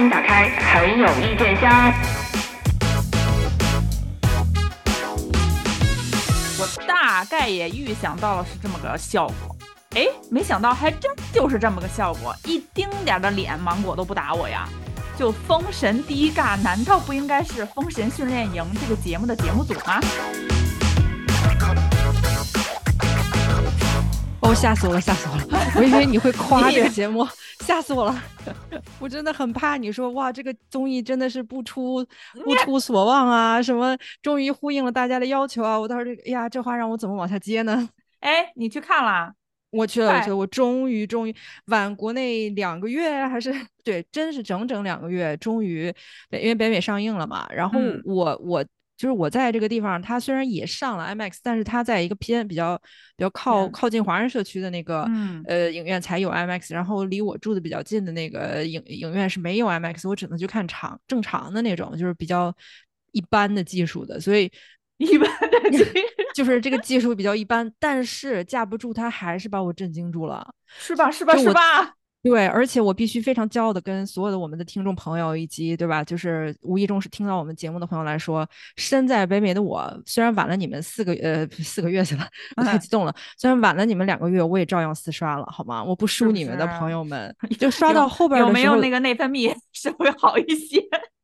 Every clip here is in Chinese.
迎打开很有意见箱。我大概也预想到了是这么个效果，哎，没想到还真就是这么个效果，一丁点儿的脸芒果都不打我呀！就封神第一尬，难道不应该是《封神训练营》这个节目的节目组吗？哦，吓死我了，吓死我了！我以为你会夸这个节目，吓死我了！我真的很怕你说哇，这个综艺真的是不出不出所望啊，什么终于呼应了大家的要求啊！我到时候这个，哎呀，这话让我怎么往下接呢？哎，你去看了？我去了，我去了，我终于终于晚国内两个月，还是对，真是整整两个月，终于北因为北美上映了嘛。然后我我就是我在这个地方，它虽然也上了 IMAX，但是它在一个偏比较比较靠靠近华人社区的那个呃影院才有 IMAX，然后离我住的比较近的那个影影院是没有 IMAX，我只能去看长正常的那种，就是比较一般的技术的，所以。一般的 技术就是这个技术比较一般，但是架不住他还是把我震惊住了，是吧？是吧？是吧？对，而且我必须非常骄傲的跟所有的我们的听众朋友以及对吧，就是无意中是听到我们节目的朋友来说，身在北美的我，虽然晚了你们四个呃四个月去了，我太激动了，虽然晚了你们两个月，我也照样四刷了，好吗？我不输你们的朋友们，就刷到后边有没有那个内分泌稍微好一些？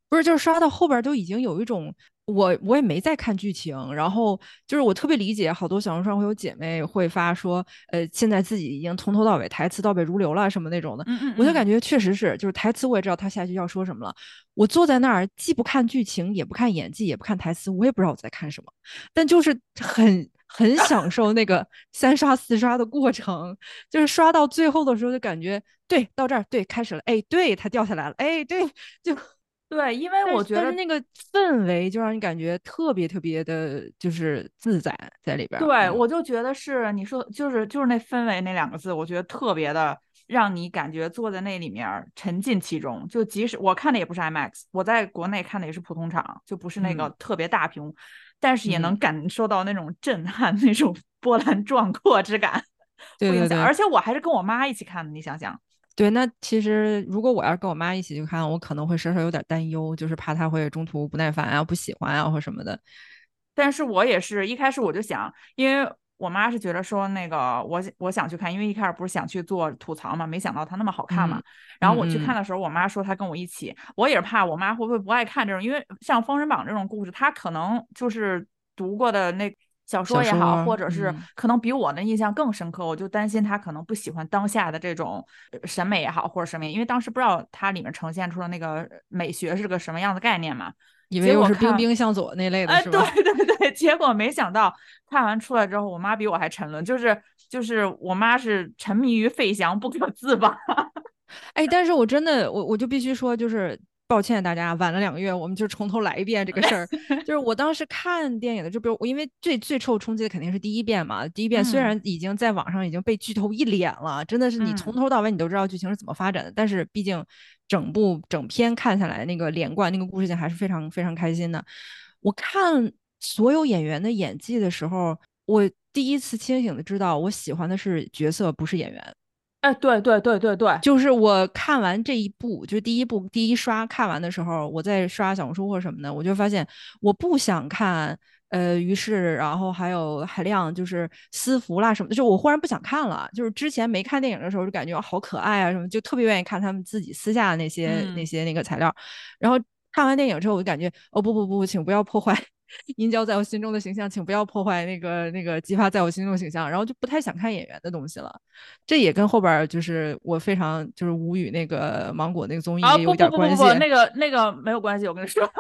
不是，就是刷到后边都已经有一种。我我也没在看剧情，然后就是我特别理解，好多小红书上会有姐妹会发说，呃，现在自己已经从头到尾台词倒背如流了什么那种的，我就感觉确实是，就是台词我也知道他下一句要说什么了，我坐在那儿既不看剧情，也不看演技，也不看台词，我也不知道我在看什么，但就是很很享受那个 三刷四刷的过程，就是刷到最后的时候就感觉，对，到这儿对开始了，哎，对它掉下来了，哎，对，就。对，因为我觉得那个氛围就让你感觉特别特别的，就是自在在里边。对，我就觉得是你说，就是就是那氛围那两个字，我觉得特别的让你感觉坐在那里面沉浸其中。就即使我看的也不是 IMAX，我在国内看的也是普通场，就不是那个特别大屏幕，但是也能感受到那种震撼、那种波澜壮阔之感。对对对，而且我还是跟我妈一起看的，你想想。对，那其实如果我要是跟我妈一起去看，我可能会稍稍有点担忧，就是怕她会中途不耐烦啊、不喜欢啊或什么的。但是我也是一开始我就想，因为我妈是觉得说那个我我想去看，因为一开始不是想去做吐槽嘛，没想到它那么好看嘛。然后我去看的时候，我妈说她跟我一起，我也是怕我妈会不会不爱看这种，因为像《封神榜》这种故事，她可能就是读过的那。小说也好，或者是可能比我的印象更深刻，我就担心他可能不喜欢当下的这种审美也好，或者什么，因为当时不知道它里面呈现出的那个美学是个什么样的概念嘛，以为我是冰冰向左那类的，是吧？对对对，结果没想到看完出来之后，我妈比我还沉沦，就是就是我妈是沉迷于费翔不可自拔。哎，但是我真的我我就必须说，就是。抱歉，大家晚了两个月，我们就从头来一遍这个事儿。就是我当时看电影的，就比如我，因为最最受冲击的肯定是第一遍嘛。第一遍虽然已经在网上已经被剧透一脸了，真的是你从头到尾你都知道剧情是怎么发展的。但是毕竟整部整篇看下来，那个连贯那个故事性还是非常非常开心的。我看所有演员的演技的时候，我第一次清醒的知道，我喜欢的是角色，不是演员。哎，对对对对对，就是我看完这一部，就是第一部第一刷看完的时候，我在刷小红书或什么的，我就发现我不想看，呃，于是然后还有海量就是私服啦什么的，就我忽然不想看了。就是之前没看电影的时候，就感觉好可爱啊什么，就特别愿意看他们自己私下的那些那些那个材料。然后看完电影之后，我就感觉哦不不不，请不要破坏。殷郊在我心中的形象，请不要破坏那个那个激发在我心中的形象，然后就不太想看演员的东西了。这也跟后边就是我非常就是无语那个芒果那个综艺有点关系。不不不不，那个那个没有关系，我跟你说。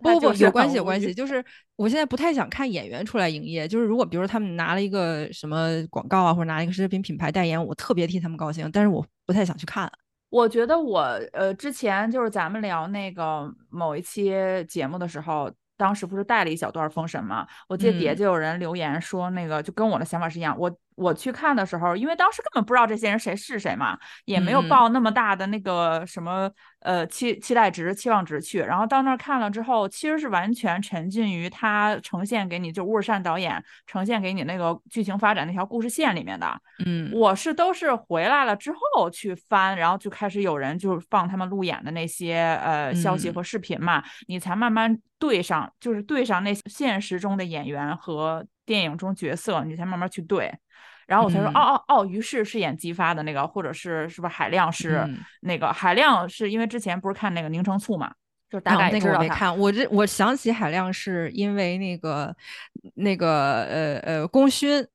不不不，有关系有关系，就是我现在不太想看演员出来营业。就是如果比如说他们拿了一个什么广告啊，或者拿一个奢侈品品牌代言，我特别替他们高兴，但是我不太想去看。我觉得我呃之前就是咱们聊那个某一期节目的时候。当时不是带了一小段封神吗？我记得底下就有人留言说，那个就跟我的想法是一样。我我去看的时候，因为当时根本不知道这些人谁是谁嘛，也没有抱那么大的那个什么呃期期待值、期望值去。然后到那儿看了之后，其实是完全沉浸于他呈现给你，就乌尔善导演呈现给你那个剧情发展那条故事线里面的。嗯我是都是回来了之后去翻，然后就开始有人就是放他们路演的那些呃消息嗯和视频嘛，你才慢慢对上，就是对上那现实中的演员和电影中角色，你才慢慢去对。然后我才说，嗯哦哦哦，于是是演姬发的那个，或者是是不是海亮是嗯那个、海亮是因为之前不是看那个宁成醋嘛，就大概啊那。个我没看，我这我想起海亮是因为那个那个呃呃功勋。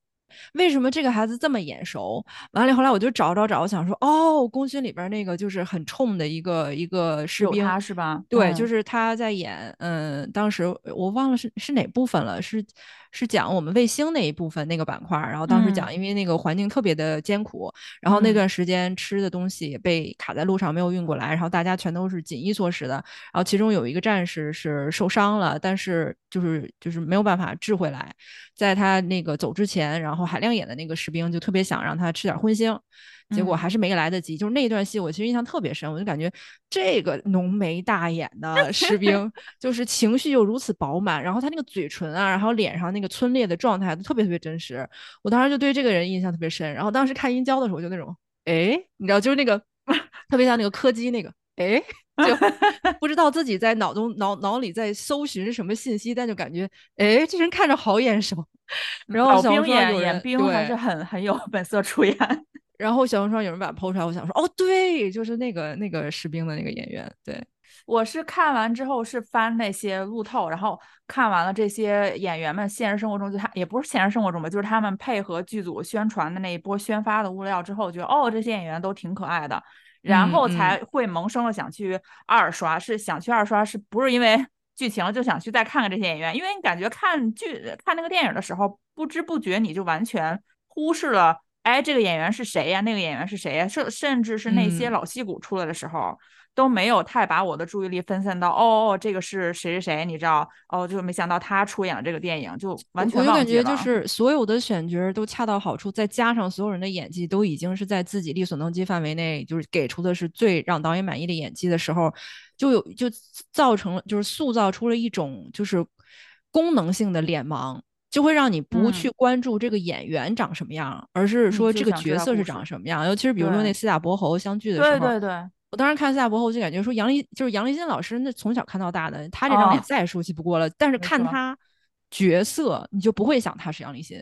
为什么这个孩子这么眼熟？完了后来我就找找找，我想说，哦，功勋里边那个就是很冲的一个一个士兵，他是吧？对，嗯就是他在演，嗯，当时我忘了是是哪部分了，是是讲我们卫星那一部分那个板块儿，然后当时讲，嗯因为那个环境特别的艰苦，然后那嗯段时间吃的东西也被卡在路上没有运过来，然后大家全都是紧衣缩食的，然后其中有一个战士是受伤了，但是就是就是没有办法治回来，在他那个走之前，然后海亮演的那个士兵就特别想让他吃点荤腥。结果嗯还是没来得及，就是那段戏，我其实印象特别深，我就感觉这个浓眉大眼的士兵，就是情绪又如此饱满，然后他那个嘴唇啊，然后脸上那个皴裂的状态都特别特别真实，我当时就对这个人印象特别深。然后当时看音交的时候，就那种，哎，你知道，就是那个 特别像那个柯基那个，哎，就 不知道自己在脑中脑脑里在搜寻什么信息，但就感觉，哎，这人看着好眼熟。然后老兵小红书上演演有人兵还是很很有本色出演。然后小红书上有人把它剖出来，我想说，哦，对，就是那个那个士兵的那个演员，对，我是看完之后是翻那些路透，然后看完了这些演员们现实生活中就他也不是现实生活中吧，就是他们配合剧组宣传的那一波宣发的物料之后，觉得哦这些演员都挺可爱的，然后才会萌生了想去二刷，是想去二刷，是不是因为剧情就想去再看看这些演员？因为你感觉看剧看那个电影的时候，不知不觉你就完全忽视了。哎，这个演员是谁呀？那个演员是谁呀？甚甚至是那些嗯老戏骨出来的时候，都没有太把我的注意力分散到哦哦，这个是谁谁谁，你知道？哦，就没想到他出演了这个电影，就完全我。感觉就是所有的选角都恰到好处，再加上所有人的演技都已经是在自己力所能及范围内，就是给出的是最让导演满意的演技的时候，就有就造成了就是塑造出了一种就是功能性的脸盲。就会让你不嗯去关注这个演员长什么样，而是说这个角色是长什么样。尤其是比如说那四大伯侯相聚的时候，对对对，我当时看四大伯侯，我就感觉说杨丽就是杨丽欣老师，那从小看到大的，他这张脸哦再熟悉不过了。但是看他角色，你就不会想他是杨丽欣，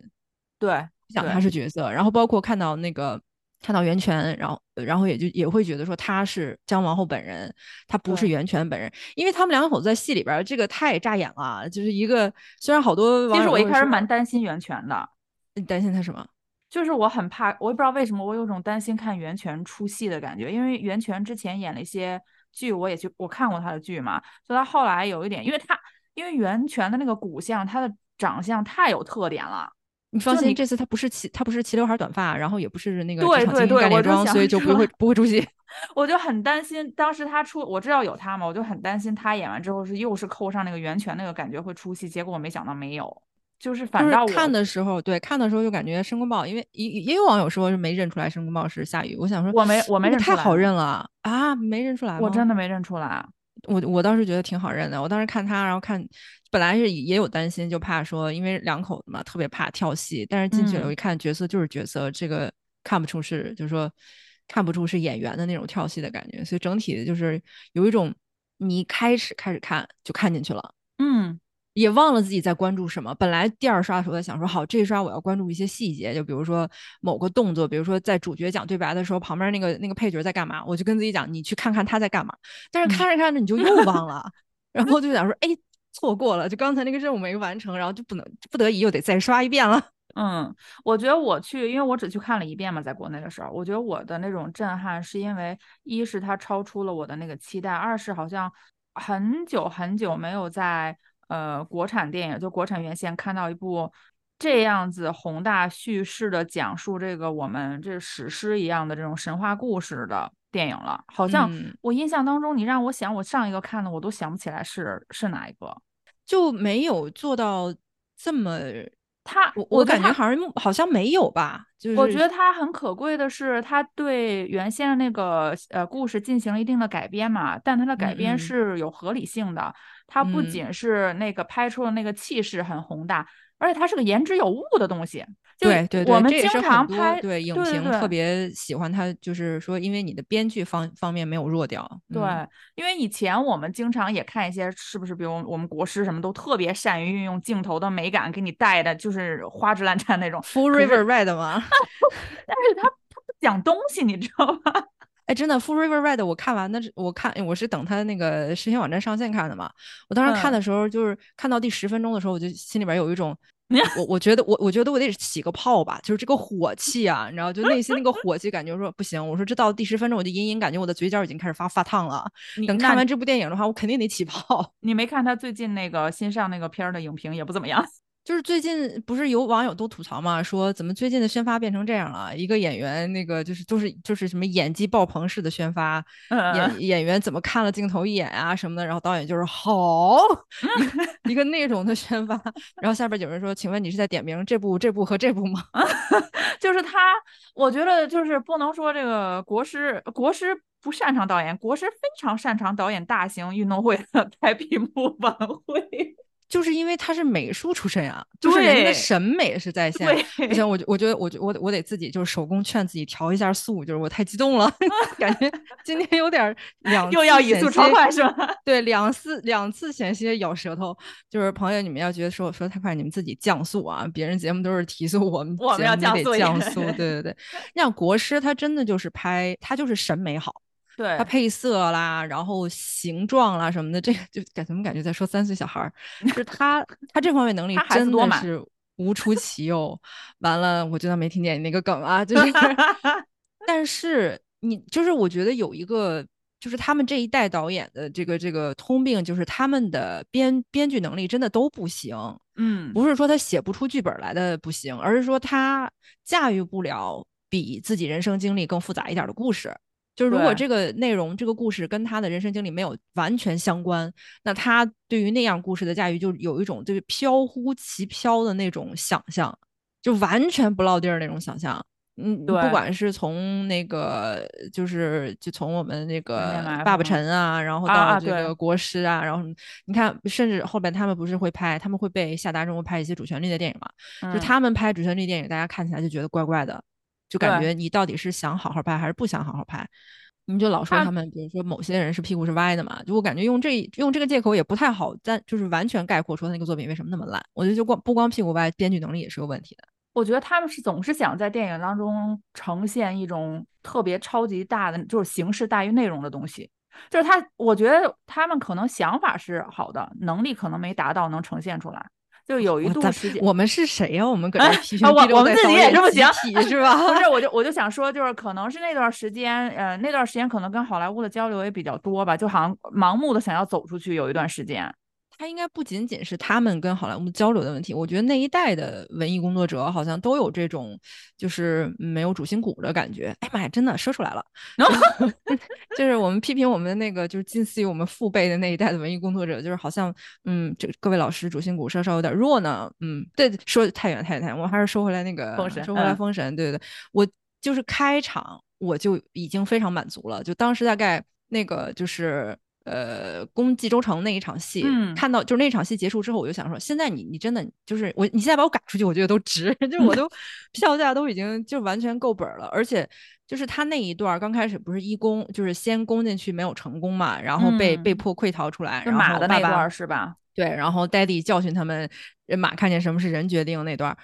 对对想他是角色。然后包括看到那个看到袁泉，然后然后也就也会觉得说她是姜王后本人，她不是袁泉本人，因为他们两口子在戏里边儿这个太扎眼了，就是一个虽然好多其实我一开始蛮担心袁泉的，你担心他什么？就是我很怕，我也不知道为什么，我有种担心看袁泉出戏的感觉，因为袁泉之前演了一些剧，我也去我看过他的剧嘛，所以他后来有一点，因为他因为袁泉的那个骨相，他的长相太有特点了。你放心，这次他不是齐他不是齐刘海短发，然后也不是那个对对对我就干练装，所以就不会不会出戏。我就很担心，当时他出，我知道有他嘛，我就很担心他演完之后是又是扣上那个袁泉那个感觉会出戏，结果我没想到没有，就是反就倒我看的时候，对看的时候就感觉申公豹，因为也也有网友说是没认出来申公豹是夏雨，我想说我没我没这个太好认出来认了啊，没认出来吗？我真的没认出来。我我倒是觉得挺好认的，我当时看他，然后看本来是也有担心，就怕说因为两口子嘛，特别怕跳戏，但是进去了嗯。我一看角色就是角色，这个看不出是就是说看不出是演员的那种跳戏的感觉，所以整体就是有一种你一开始开始看就看进去了。嗯也忘了自己在关注什么。本来第二刷的时候在想说，好，这一刷我要关注一些细节，就比如说某个动作，比如说在主角讲对白的时候，旁边那个那个配角在干嘛，我就跟自己讲，你去看看他在干嘛。但是嗯看着看着你就又忘 了，然后就想说，哎，错过了，就刚才那个任务没完成，然后就不能不得已又得再刷一遍了。嗯，我觉得我去，因为我只去看了一遍嘛，在国内的时候，我觉得我的那种震撼是因为一是它超出了我的那个期待，二是好像很久很久没有在呃国产电影就国产院线看到一部这样子宏大叙事的讲述这个我们这史诗一样的这种神话故事的电影了。好像嗯我印象当中，你让我想我上一个看的，我都想不起来是是哪一个。就没有做到这么他我我感觉好像好像没有吧，就是我觉得他很可贵的是，他对原先的那个呃故事进行了一定的改编嘛，但他的改编是有合理性的，他不仅是那个拍出了那个气势很宏大，而且它是个言之有物的东西。对对对，我们经常拍对影评特别喜欢他，就是说，因为你的编剧方方面没有弱掉。对，因为以前我们经常也看一些，是不是？比如我们国师什么都特别善于运用镜头的美感，给你带的就是花枝乱颤那种。Full River Red 吗？但是他他不讲东西，你知道吗？哎，真的，Full River Red，我看完的，我看我是等他那个视频网站上线看的嘛。我当时看的时候，就是看到第十分钟的时候，我就心里边有一种。我我觉得我我觉得我得起个泡吧，就是这个火气啊，你知道，就内心那个火气，感觉说不行。我说这到第十分钟，我就隐隐感觉我的嘴角已经开始发发烫了。等看完这部电影的话，我肯定得起泡。你没看他最近那个新上那个片儿的影评也不怎么样。就是最近不是有网友都吐槽嘛，说怎么最近的宣发变成这样了？一个演员那个就是都是就是什么演技爆棚式的宣发，演演员怎么看了镜头一眼啊什么的，然后导演就是好 一个那种的宣发，然后下边有人说，请问你是在点名这部这部和这部吗？就是他，我觉得就是不能说这个国师国师不擅长导演，国师非常擅长导演大型运动会的 开闭幕晚会。就是因为他是美术出身啊，就是人的审美是在线。不行，我我觉得我我我得自己就是手工劝自己调一下速，就是我太激动了，感觉今天有点 两又要语速超快是吧？对，两次两次险些咬舌头。就是朋友，你们要觉得说我说太快，你们自己降速啊。别人节目都是提速，我们我们要降速，降速。对对对，像国师他真的就是拍，他就是审美好。对它配色啦，然后形状啦什么的，这个就感怎么感觉在说三岁小孩儿？就是他他这方面能力真的是无出其右。完了，我就当没听见你那个梗啊，就 是，但是你就是我觉得有一个就是他们这一代导演的这个这个通病，就是他们的编编剧能力真的都不行。嗯，不是说他写不出剧本来的不行，而是说他驾驭不了比自己人生经历更复杂一点的故事。就是如果这个内容、这个故事跟他的人生经历没有完全相关，那他对于那样故事的驾驭就有一种就是飘忽其飘的那种想象，就完全不落地儿那种想象。嗯，不管是从那个就是就从我们那个爸爸陈啊，然后到这个国师啊，然后你看，甚至后边他们不是会拍，他们会被下达任务拍一些主旋律的电影嘛？就他们拍主旋律电影，大家看起来就觉得怪怪的。就感觉你到底是想好好拍还是不想好好拍？你就老说他们，比如说某些人是屁股是歪的嘛？就我感觉用这用这个借口也不太好，但就是完全概括说那个作品为什么那么烂。我觉得就光不光屁股歪，编剧能力也是有问题的。我觉得他们是总是想在电影当中呈现一种特别超级大的，就是形式大于内容的东西。就是他，我觉得他们可能想法是好的，能力可能没达到能呈现出来。就有一度时间，我们是谁呀？我们搁这批评我我们自己也这么想，是吧？不是，我就我就想说，就是可能是那段时间，呃，那段时间可能跟好莱坞的交流也比较多吧，就好像盲目的想要走出去，有一段时间。他应该不仅仅是他们跟好莱坞交流的问题，我觉得那一代的文艺工作者好像都有这种，就是没有主心骨的感觉。哎妈呀，真的说出来了 就是我们批评我们那个，就是近似于我们父辈的那一代的文艺工作者，就是好像，嗯，这各位老师主心骨稍稍有点弱呢。嗯，对，说太远太远太远，我还是说回来那个封神，说回来封神，对对对，我就是开场我就已经非常满足了，就当时大概那个就是。呃，攻冀州城那一场戏，看到就是那场戏结束之后，我就想说，现在你你真的就是我，你现在把我赶出去，我觉得都值，就是我都票价都已经就完全够本了，而且就是他那一段刚开始不是一攻，就是先攻进去没有成功嘛，然后被被迫溃逃出来，然后马的那段是吧？对，然后 Daddy 教训他们，人马看见什么是人决定那段。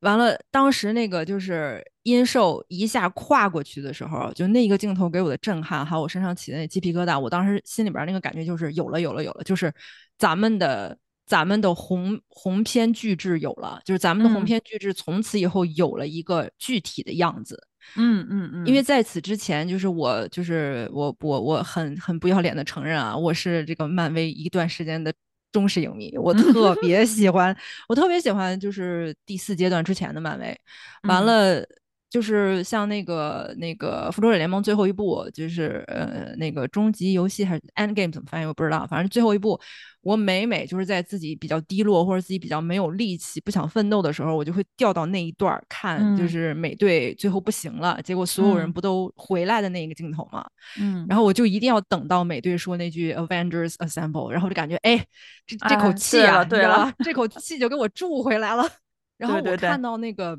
完了，当时那个就是阴兽一下跨过去的时候，就那一个镜头给我的震撼，还有我身上起的那鸡皮疙瘩，我当时心里边那个感觉就是有了，有了，有了，就是咱们的咱们的红红篇巨制有了，就是咱们的红篇巨制从此以后有了一个具体的样子。嗯嗯嗯。因为在此之前，就是我就是我我我很很不要脸的承认啊，我是这个漫威一段时间的。忠实影迷，我特别喜欢，我特别喜欢，就是第四阶段之前的漫威。完了，就是像那个那个复仇者联盟最后一部，就是呃那个终极游戏还是 End Game 怎么翻译我不知道，反正最后一部，我每每就是在自己比较低落或者自己比较没有力气、不想奋斗的时候，我就会调到那一段看，就是美队最后不行了，结果所有人不都回来的那个镜头嘛，嗯，然后我就一定要等到美队说那句 Avengers Assemble，然后就感觉哎，这这口气啊，对了，这口气就给我注回来了，然后我看到那个。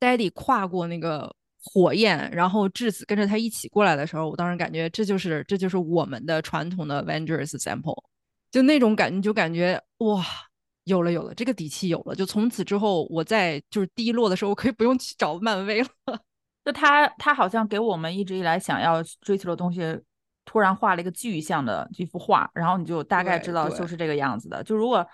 Daddy 跨过那个火焰，然后质子跟着他一起过来的时候，我当时感觉这就是这就是我们的传统的 Avengers Sample，就那种感觉，就感觉哇，有了有了，这个底气有了。就从此之后，我在就是低落的时候，我可以不用去找漫威了。就他他好像给我们一直以来想要追求的东西，突然画了一个具象的这幅画，然后你就大概知道就是这个样子的。就如果。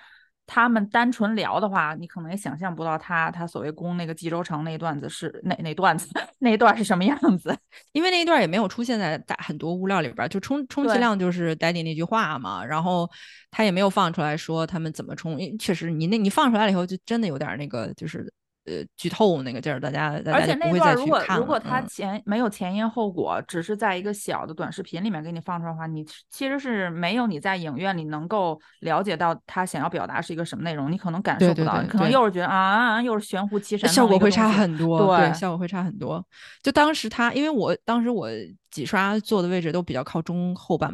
他们单纯聊的话，你可能也想象不到他他所谓攻那个冀州城那段子是哪哪段子 那一段是什么样子，因为那一段也没有出现在大很多物料里边，就充充其量就是 Daddy 那句话嘛，然后他也没有放出来说他们怎么冲，确实你那你放出来了以后就真的有点那个就是。呃，剧透那个劲儿，大家而且那段如果如果他前没有前因后果，只是在一个小的短视频里面给你放出来的话，你其实是没有你在影院里能够了解到他想要表达是一个什么内容，你可能感受不到，你可能又是觉得啊，又是玄乎其神，效果会差很多，对，效果会差很多。就当时他，因为我当时我几刷坐的位置都比较靠中后半，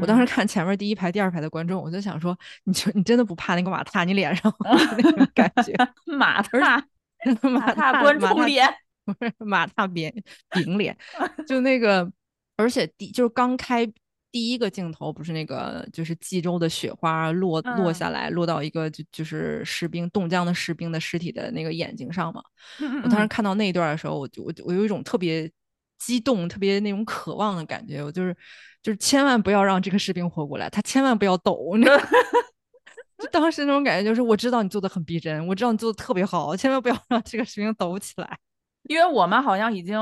我当时看前面第一排、第二排的观众，我就想说，你就你真的不怕那个马踏你脸上 那种感觉？马踏。马踏关注脸不是马踏扁饼脸，就那个，而且第就是刚开第一个镜头，不是那个就是冀州的雪花落落下来，落到一个就就是士兵冻僵的士兵的尸体的那个眼睛上嘛。我当时看到那一段的时候，我就我我有一种特别激动、特别那种渴望的感觉，我就是就是千万不要让这个士兵活过来，他千万不要抖。就当时那种感觉，就是我知道你做的很逼真，我知道你做的特别好，千万不要 让这个视频抖起来。因为我们好像已经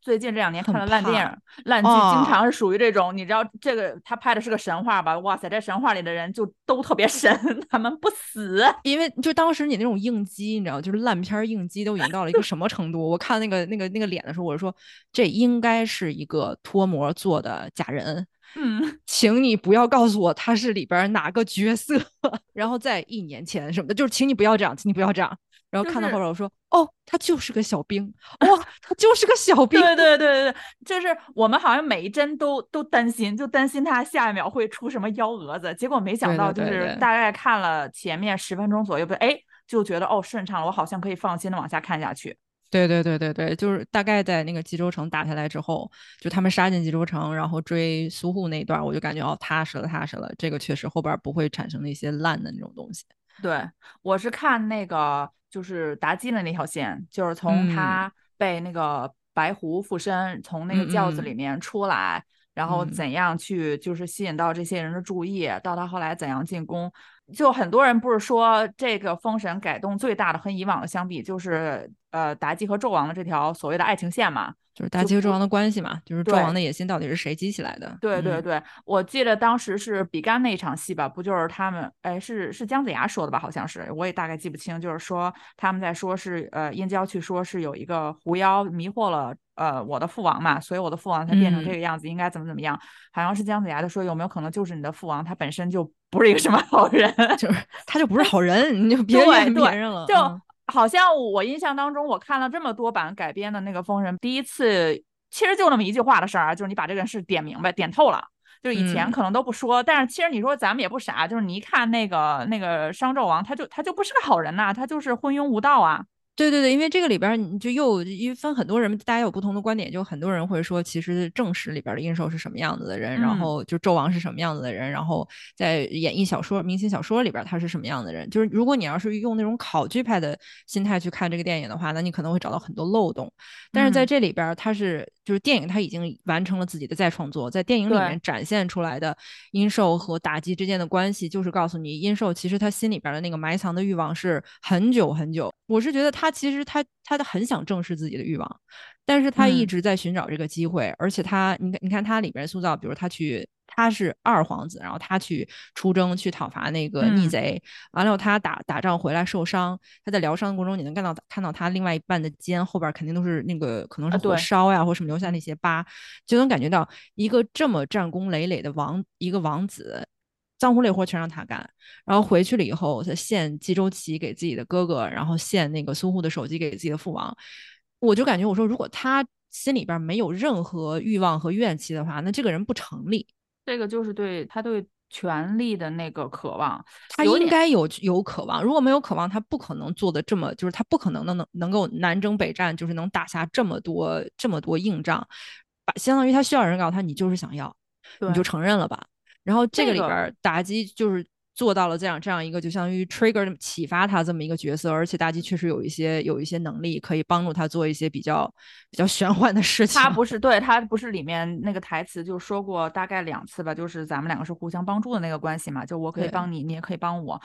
最近这两年看了烂电影、烂剧，经常是属于这种，你知道这个他拍的是个神话吧？哇塞，这神话里的人就都特别神，他们不死。因为就当时你那种应激，你知道，就是烂片应激都已经到了一个什么程度？我看那个那个那个脸的时候，我就说这应该是一个脱模做的假人。嗯，请你不要告诉我他是里边哪个角色，然后在一年前什么的，就是请你不要这样，请你不要这样。然后看到后边我说，哦，他就是个小兵，哇，他就是个小兵。对对对对对，就是我们好像每一帧都都担心，就担心他下一秒会出什么幺蛾子。结果没想到，就是大概看了前面十分钟左右，不，哎，就觉得哦顺畅了，我好像可以放心的往下看下去。对对对对对，就是大概在那个冀州城打下来之后，就他们杀进冀州城，然后追苏护那一段，我就感觉哦踏实了踏实了，这个确实后边不会产生那些烂的那种东西。对我是看那个就是妲己的那条线，就是从他被那个白狐附身，从那个轿子里面出来，然后怎样去就是吸引到这些人的注意，到他后来怎样进宫。就很多人不是说这个封神改动最大的和以往的相比，就是呃妲己和纣王的这条所谓的爱情线嘛，就是妲己和纣王的关系嘛，就是纣王的野心到底是谁激起来的？对对对，我记得当时是比干那一场戏吧，不就是他们哎是是姜子牙说的吧？好像是，我也大概记不清，就是说他们在说是呃燕郊去说是有一个狐妖迷惑了。呃，我的父王嘛，所以我的父王才变成这个样子，应该怎么怎么样？好像是姜子牙的说，有没有可能就是你的父王他本身就不是一个什么好人，就是他就不是好人，你就别怨别人了。就好像我印象当中，我看了这么多版改编的那个《封神》，第一次其实就那么一句话的事儿，就是你把这个事点明白、点透了。就是以前可能都不说，但是其实你说咱们也不傻，就是你一看那个那个商纣王，他就他就不是个好人呐，他就是昏庸无道啊。对对对，因为这个里边你就又因为分很多人，大家有不同的观点，就很多人会说，其实正史里边的殷寿是什么样子的人，然后就纣王是什么样子的人，然后在演绎小说、明星小说里边他是什么样的人。就是如果你要是用那种考据派的心态去看这个电影的话，那你可能会找到很多漏洞。但是在这里边，他是就是电影他已经完成了自己的再创作，在电影里面展现出来的殷寿和妲己之间的关系，就是告诉你殷寿其实他心里边的那个埋藏的欲望是很久很久。我是觉得他。他其实他他的很想正视自己的欲望，但是他一直在寻找这个机会，而且他你看你看他里边塑造，比如他去他是二皇子，然后他去出征去讨伐那个逆贼，完了他打打仗回来受伤，他在疗伤的过程中，你能看到看到他另外一半的肩后边肯定都是那个可能是火烧呀或什么留下那些疤，就能感觉到一个这么战功累累的王一个王子。脏活累活全让他干，然后回去了以后，他献冀州旗给自己的哥哥，然后献那个苏护的手机给自己的父王。我就感觉，我说如果他心里边没有任何欲望和怨气的话，那这个人不成立。这个就是对他对权力的那个渴望，他应该有有渴望。如果没有渴望，他不可能做的这么，就是他不可能能能能够南征北战，就是能打下这么多这么多硬仗。把相当于他需要人告诉他，你就是想要，你就承认了吧。然后这个里边妲己就是做到了这样这样一个就相当于 trigger 启发他这么一个角色，而且妲己确实有一些有一些能力可以帮助他做一些比较比较玄幻的事情。他 不是对他不是里面那个台词就说过大概两次吧，就是咱们两个是互相帮助的那个关系嘛，就我可以帮你，你也可以帮我。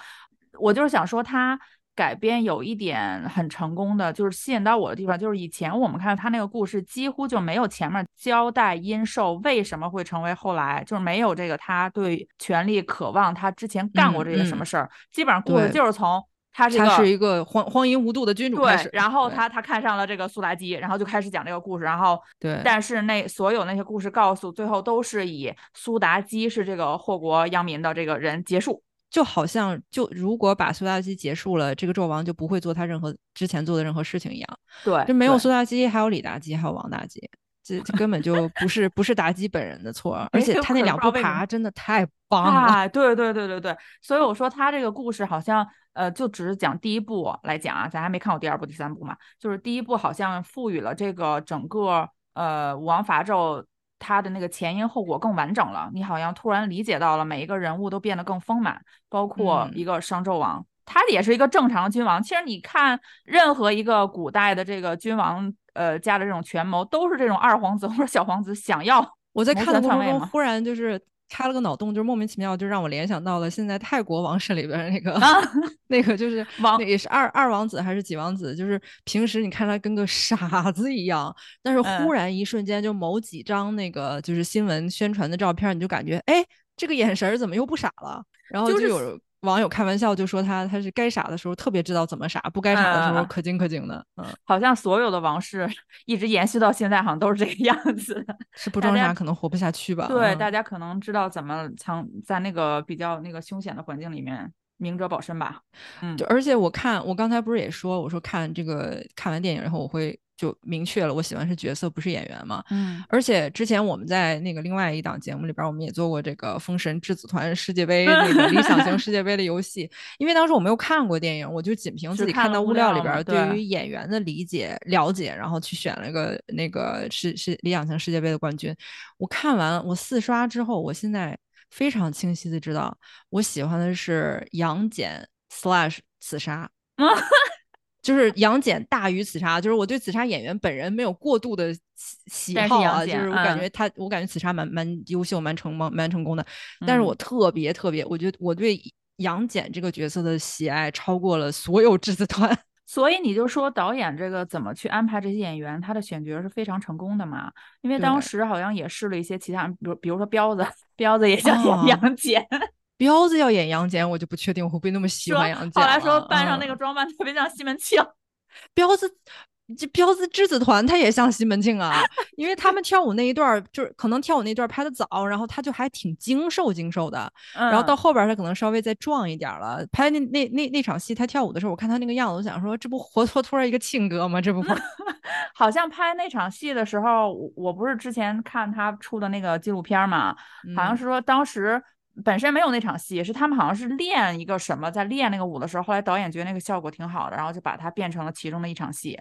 我就是想说他。改编有一点很成功的，就是吸引到我的地方，就是以前我们看他那个故事，几乎就没有前面交代殷寿为什么会成为后来，就是没有这个他对权力渴望，他之前干过这些什么事儿，基本上故事就是从他他是一个荒荒淫无度的君主开始，然后他他看上了这个苏妲己，然后就开始讲这个故事，然后对，但是那所有那些故事告诉最后都是以苏妲己是这个祸国殃民的这个人结束。就好像，就如果把苏妲己结束了，这个纣王就不会做他任何之前做的任何事情一样。对，就没有苏妲己，还有李妲己，还有王妲己，这这根本就不是不是妲己本人的错。而且他那两步爬真的太棒了。哎对对对对对，所以我说他这个故事好像，呃，就只是讲第一部来讲啊，咱还没看过第二部、第三部嘛。就是第一部好像赋予了这个整个呃武王伐纣。他的那个前因后果更完整了，你好像突然理解到了每一个人物都变得更丰满，包括一个商纣王，他也是一个正常的君王。其实你看任何一个古代的这个君王，呃，家的这种权谋，都是这种二皇子或者小皇子想要。我在看的过程中忽然就是。开了个脑洞，就是莫名其妙，就让我联想到了现在泰国王室里边那个 那个就是王，也是二二王子还是几王子？就是平时你看他跟个傻 子一样，但是忽然一瞬间就某几张那个就是新闻宣传的照片，你就感觉哎，这个眼神怎么又不傻了？然后就有。网友开玩笑就说他他是该傻的时候特别知道怎么傻，不该傻的时候可精可精的。嗯，好像所有的王室一直延续到现在，好像都是这个样子。是不装傻可能活不下去吧？对，大家可能知道怎么藏在那个比较那个凶险的环境里面。明哲保身吧，嗯，就而且我看我刚才不是也说，我说看这个看完电影然后，我会就明确了，我喜欢是角色不是演员嘛，嗯，而且之前我们在那个另外一档节目里边，我们也做过这个《封神质子团世界杯》那个 理想型世界杯的游戏，因为当时我没有看过电影，我就仅凭自己看到物料里边对于演员的理解了解，然后去选了一个那个是是理想型世界杯的冠军。我看完我四刷之后，我现在。非常清晰的知道，我喜欢的是杨戬 slash 紫砂，就是杨戬大于紫砂，就是我对紫砂演员本人没有过度的喜好啊，就是我感觉他，我感觉紫砂蛮蛮优秀，蛮成蛮蛮成功的，但是我特别特别，我觉得我对杨戬这个角色的喜爱超过了所有质子团。所以你就说导演这个怎么去安排这些演员，他的选角是非常成功的嘛？因为当时好像也试了一些其他，比如比如说彪子，彪子也想演杨戬，彪子要演杨戬，我就不确定我会不会那么喜欢杨戬。后来说扮上那个装扮特别像西门庆，彪子。这彪子之子团他也像西门庆啊，因为他们跳舞那一段就是可能跳舞那段拍的早，然后他就还挺精瘦精瘦的，然后到后边他可能稍微再壮一点了。拍那那那那场戏他跳舞的时候，我看他那个样子，我想说这不活脱脱一个庆哥吗？这不 好像拍那场戏的时候，我不是之前看他出的那个纪录片嘛，好像是说当时本身没有那场戏，是他们好像是练一个什么，在练那个舞的时候，后来导演觉得那个效果挺好的，然后就把它变成了其中的一场戏。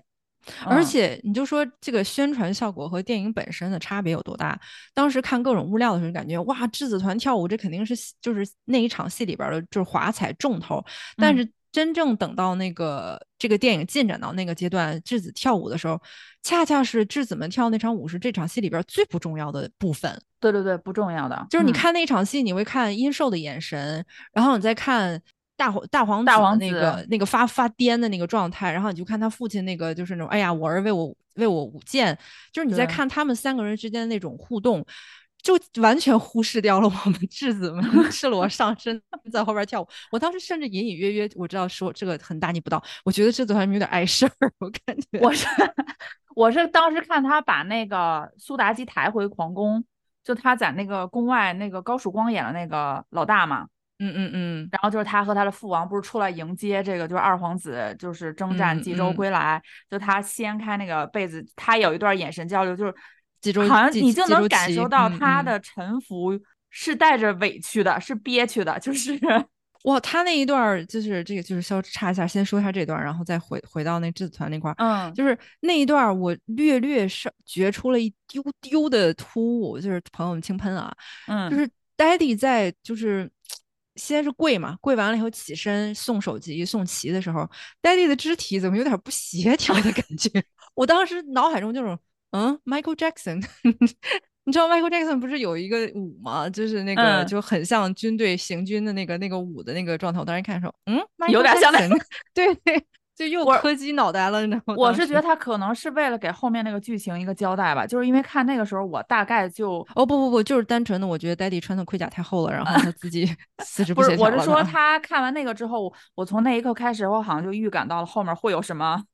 而且你就说这个宣传效果和电影本身的差别有多大？当时看各种物料的时候，感觉哇，质子团跳舞这肯定是就是那一场戏里边的就是华彩重头。但是真正等到那个这个电影进展到那个阶段，质子跳舞的时候，恰恰是质子们跳那场舞是这场戏里边最不重要的部分。对对对，不重要的。就是你看那场戏，你会看殷寿的眼神，然后你再看。大黄大皇子那个那个发发癫的那个状态，然后你就看他父亲那个就是那种，哎呀，我儿为我为我舞剑，就是你在看他们三个人之间的那种互动，就完全忽视掉了我们质子们赤裸上身在后边跳舞。我当时甚至隐隐约约我知道说这个很大逆不道，我觉得质子团有点碍事儿，我感觉。我是 我是当时看他把那个苏妲己抬回皇宫，就他在那个宫外那个高曙光演的那个老大嘛。嗯嗯嗯，然后就是他和他的父王不是出来迎接这个，就是二皇子，就是征战冀州归来，就他掀开那个被子，他有一段眼神交流，就是冀州，好像你就能感受到他的沉浮是带着委屈的，是憋屈的，就是 哇，他那一段就是这个就是稍插一下，先说一下这段，然后再回回到那质子团那块儿，嗯，就是那一段我略略是觉出了一丢丢的突兀，就是朋友们轻喷啊，嗯，就是 Daddy 在就是。先是跪嘛，跪完了以后起身送手机、送旗的时候，Daddy 的肢体怎么有点不协调的感觉？我当时脑海中就是，嗯，Michael Jackson，你知道 Michael Jackson 不是有一个舞吗？就是那个就很像军队行军的那个那个舞的那个状态。我当时看的时候，嗯，有点像那个，对对。就又磕鸡脑袋了，你知道吗？我是觉得他可能是为了给后面那个剧情一个交代吧，就是因为看那个时候我大概就哦不不不，就是单纯的我觉得 Daddy 穿的盔甲太厚了，然后他自己 四肢不协调了。不是，我是说他看完那个之后，我从那一刻开始，我好像就预感到了后面会有什么，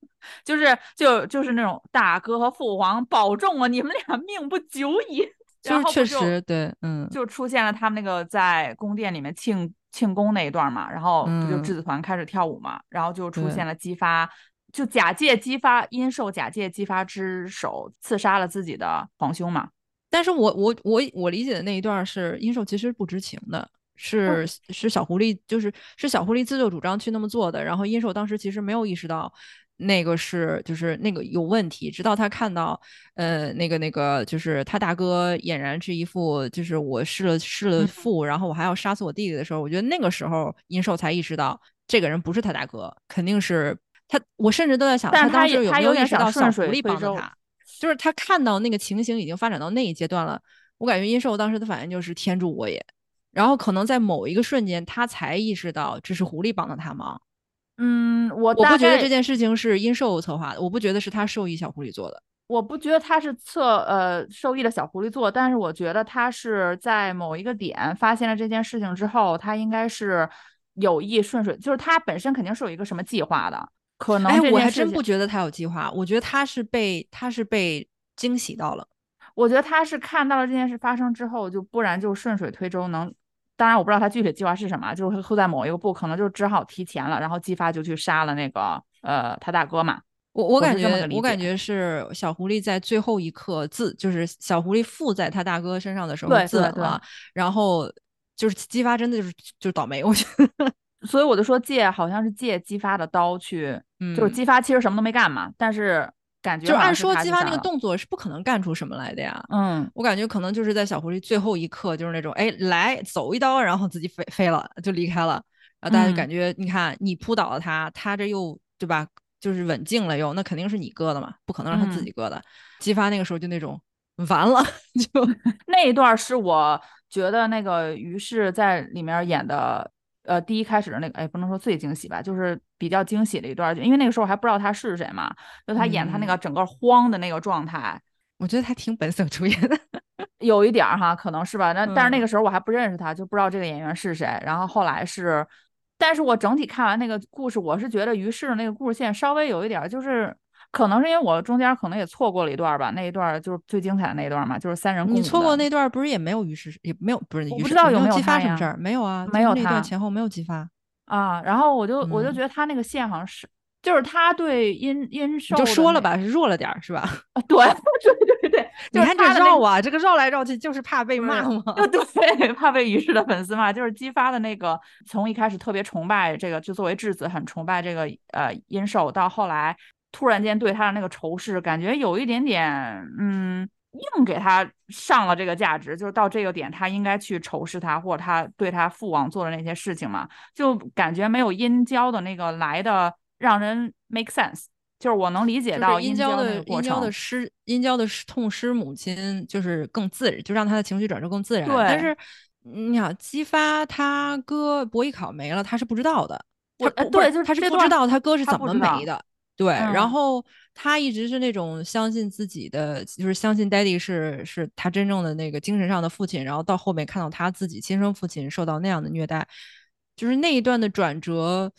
就是就就是那种大哥和父皇保重啊，你们俩命不久矣。就是确实对，嗯，就出现了他们那个在宫殿里面庆。庆功那一段嘛，然后不就质子团开始跳舞嘛，然后就出现了姬发，就假借姬发阴寿假借姬发之手刺杀了自己的皇兄嘛。但是我我我我理解的那一段是殷寿其实不知情的，是是小狐狸就是是小狐狸自作主张去那么做的，然后殷寿当时其实没有意识到。那个是就是那个有问题，直到他看到，呃，那个那个就是他大哥俨然是一副就是我失了失了父，然后我还要杀死我弟弟的时候，我觉得那个时候殷寿才意识到这个人不是他大哥，肯定是他。我甚至都在想，他当时有没有意识到小狐狸帮着他？就是他看到那个情形已经发展到那一阶段了，我感觉殷寿当时的反应就是天助我也，然后可能在某一个瞬间，他才意识到这是狐狸帮的他忙。嗯，我我不觉得这件事情是殷寿策划的，我不觉得是他授意小狐狸做的，我不觉得他是策呃授意的小狐狸做，但是我觉得他是在某一个点发现了这件事情之后，他应该是有意顺水，就是他本身肯定是有一个什么计划的，可能。哎，我还真不觉得他有计划，我觉得他是被他是被惊喜到了，我觉得他是看到了这件事发生之后，就不然就顺水推舟能。当然我不知道他具体计划是什么，就是会在某一个部可能就只好提前了，然后姬发就去杀了那个呃他大哥嘛。我我感觉我感觉是小狐狸在最后一刻自就是小狐狸附在他大哥身上的时候自刎了，然后就是姬发真的就是就倒霉，我觉得。所以我就说借好像是借姬发的刀去，就是姬发其实什么都没干嘛，但是。感觉就按说姬发那个动作是不可能干出什么来的呀。嗯，我感觉可能就是在小狐狸最后一刻，就是那种哎来走一刀，然后自己飞飞了就离开了，然后大家就感觉你看你扑倒了他，他这又对吧？就是稳静了又，那肯定是你割的嘛，不可能让他自己割的。姬发那个时候就那种完了，就 那一段是我觉得那个于是在里面演的。呃，第一开始的那个，哎，不能说最惊喜吧，就是比较惊喜的一段，因为那个时候还不知道他是谁嘛，就他演他那个整个慌的那个状态，我觉得他挺本色出演的，有一点儿哈，可能是吧，那但是那个时候我还不认识他，就不知道这个演员是谁，然后后来是，但是我整体看完那个故事，我是觉得于适的那个故事线稍微有一点就是。可能是因为我中间可能也错过了一段吧，那一段就是最精彩的那一段嘛，就是三人。你错过那段不是也没有于适也没有不是？我不知道有没有激发什么事儿，没有啊，没有那段前后没有激发啊。然后我就我就觉得他那个线好像是，就是他对阴阴寿就说了吧，是弱了点是吧？啊，对对对对，你看这绕啊，这个绕来绕去就是怕被骂吗？对，怕被于适的粉丝骂，就是激发的那个从一开始特别崇拜这个，就作为质子很崇拜这个呃阴寿，到后来。突然间对他的那个仇视，感觉有一点点，嗯，硬给他上了这个价值，就是到这个点，他应该去仇视他，或者他对他父王做的那些事情嘛，就感觉没有殷郊的那个来的让人 make sense，就是我能理解到殷郊的殷郊的失殷郊的痛失母亲，就是更自然，就让他的情绪转折更自然。对，但是你想激发他哥伯邑考没了，他是不知道的，他对，就是他是不知道他哥是怎么没的。对，然后他一直是那种相信自己的，就是相信 Daddy 是是他真正的那个精神上的父亲，然后到后面看到他自己亲生父亲受到那样的虐待，就是那一段的转折，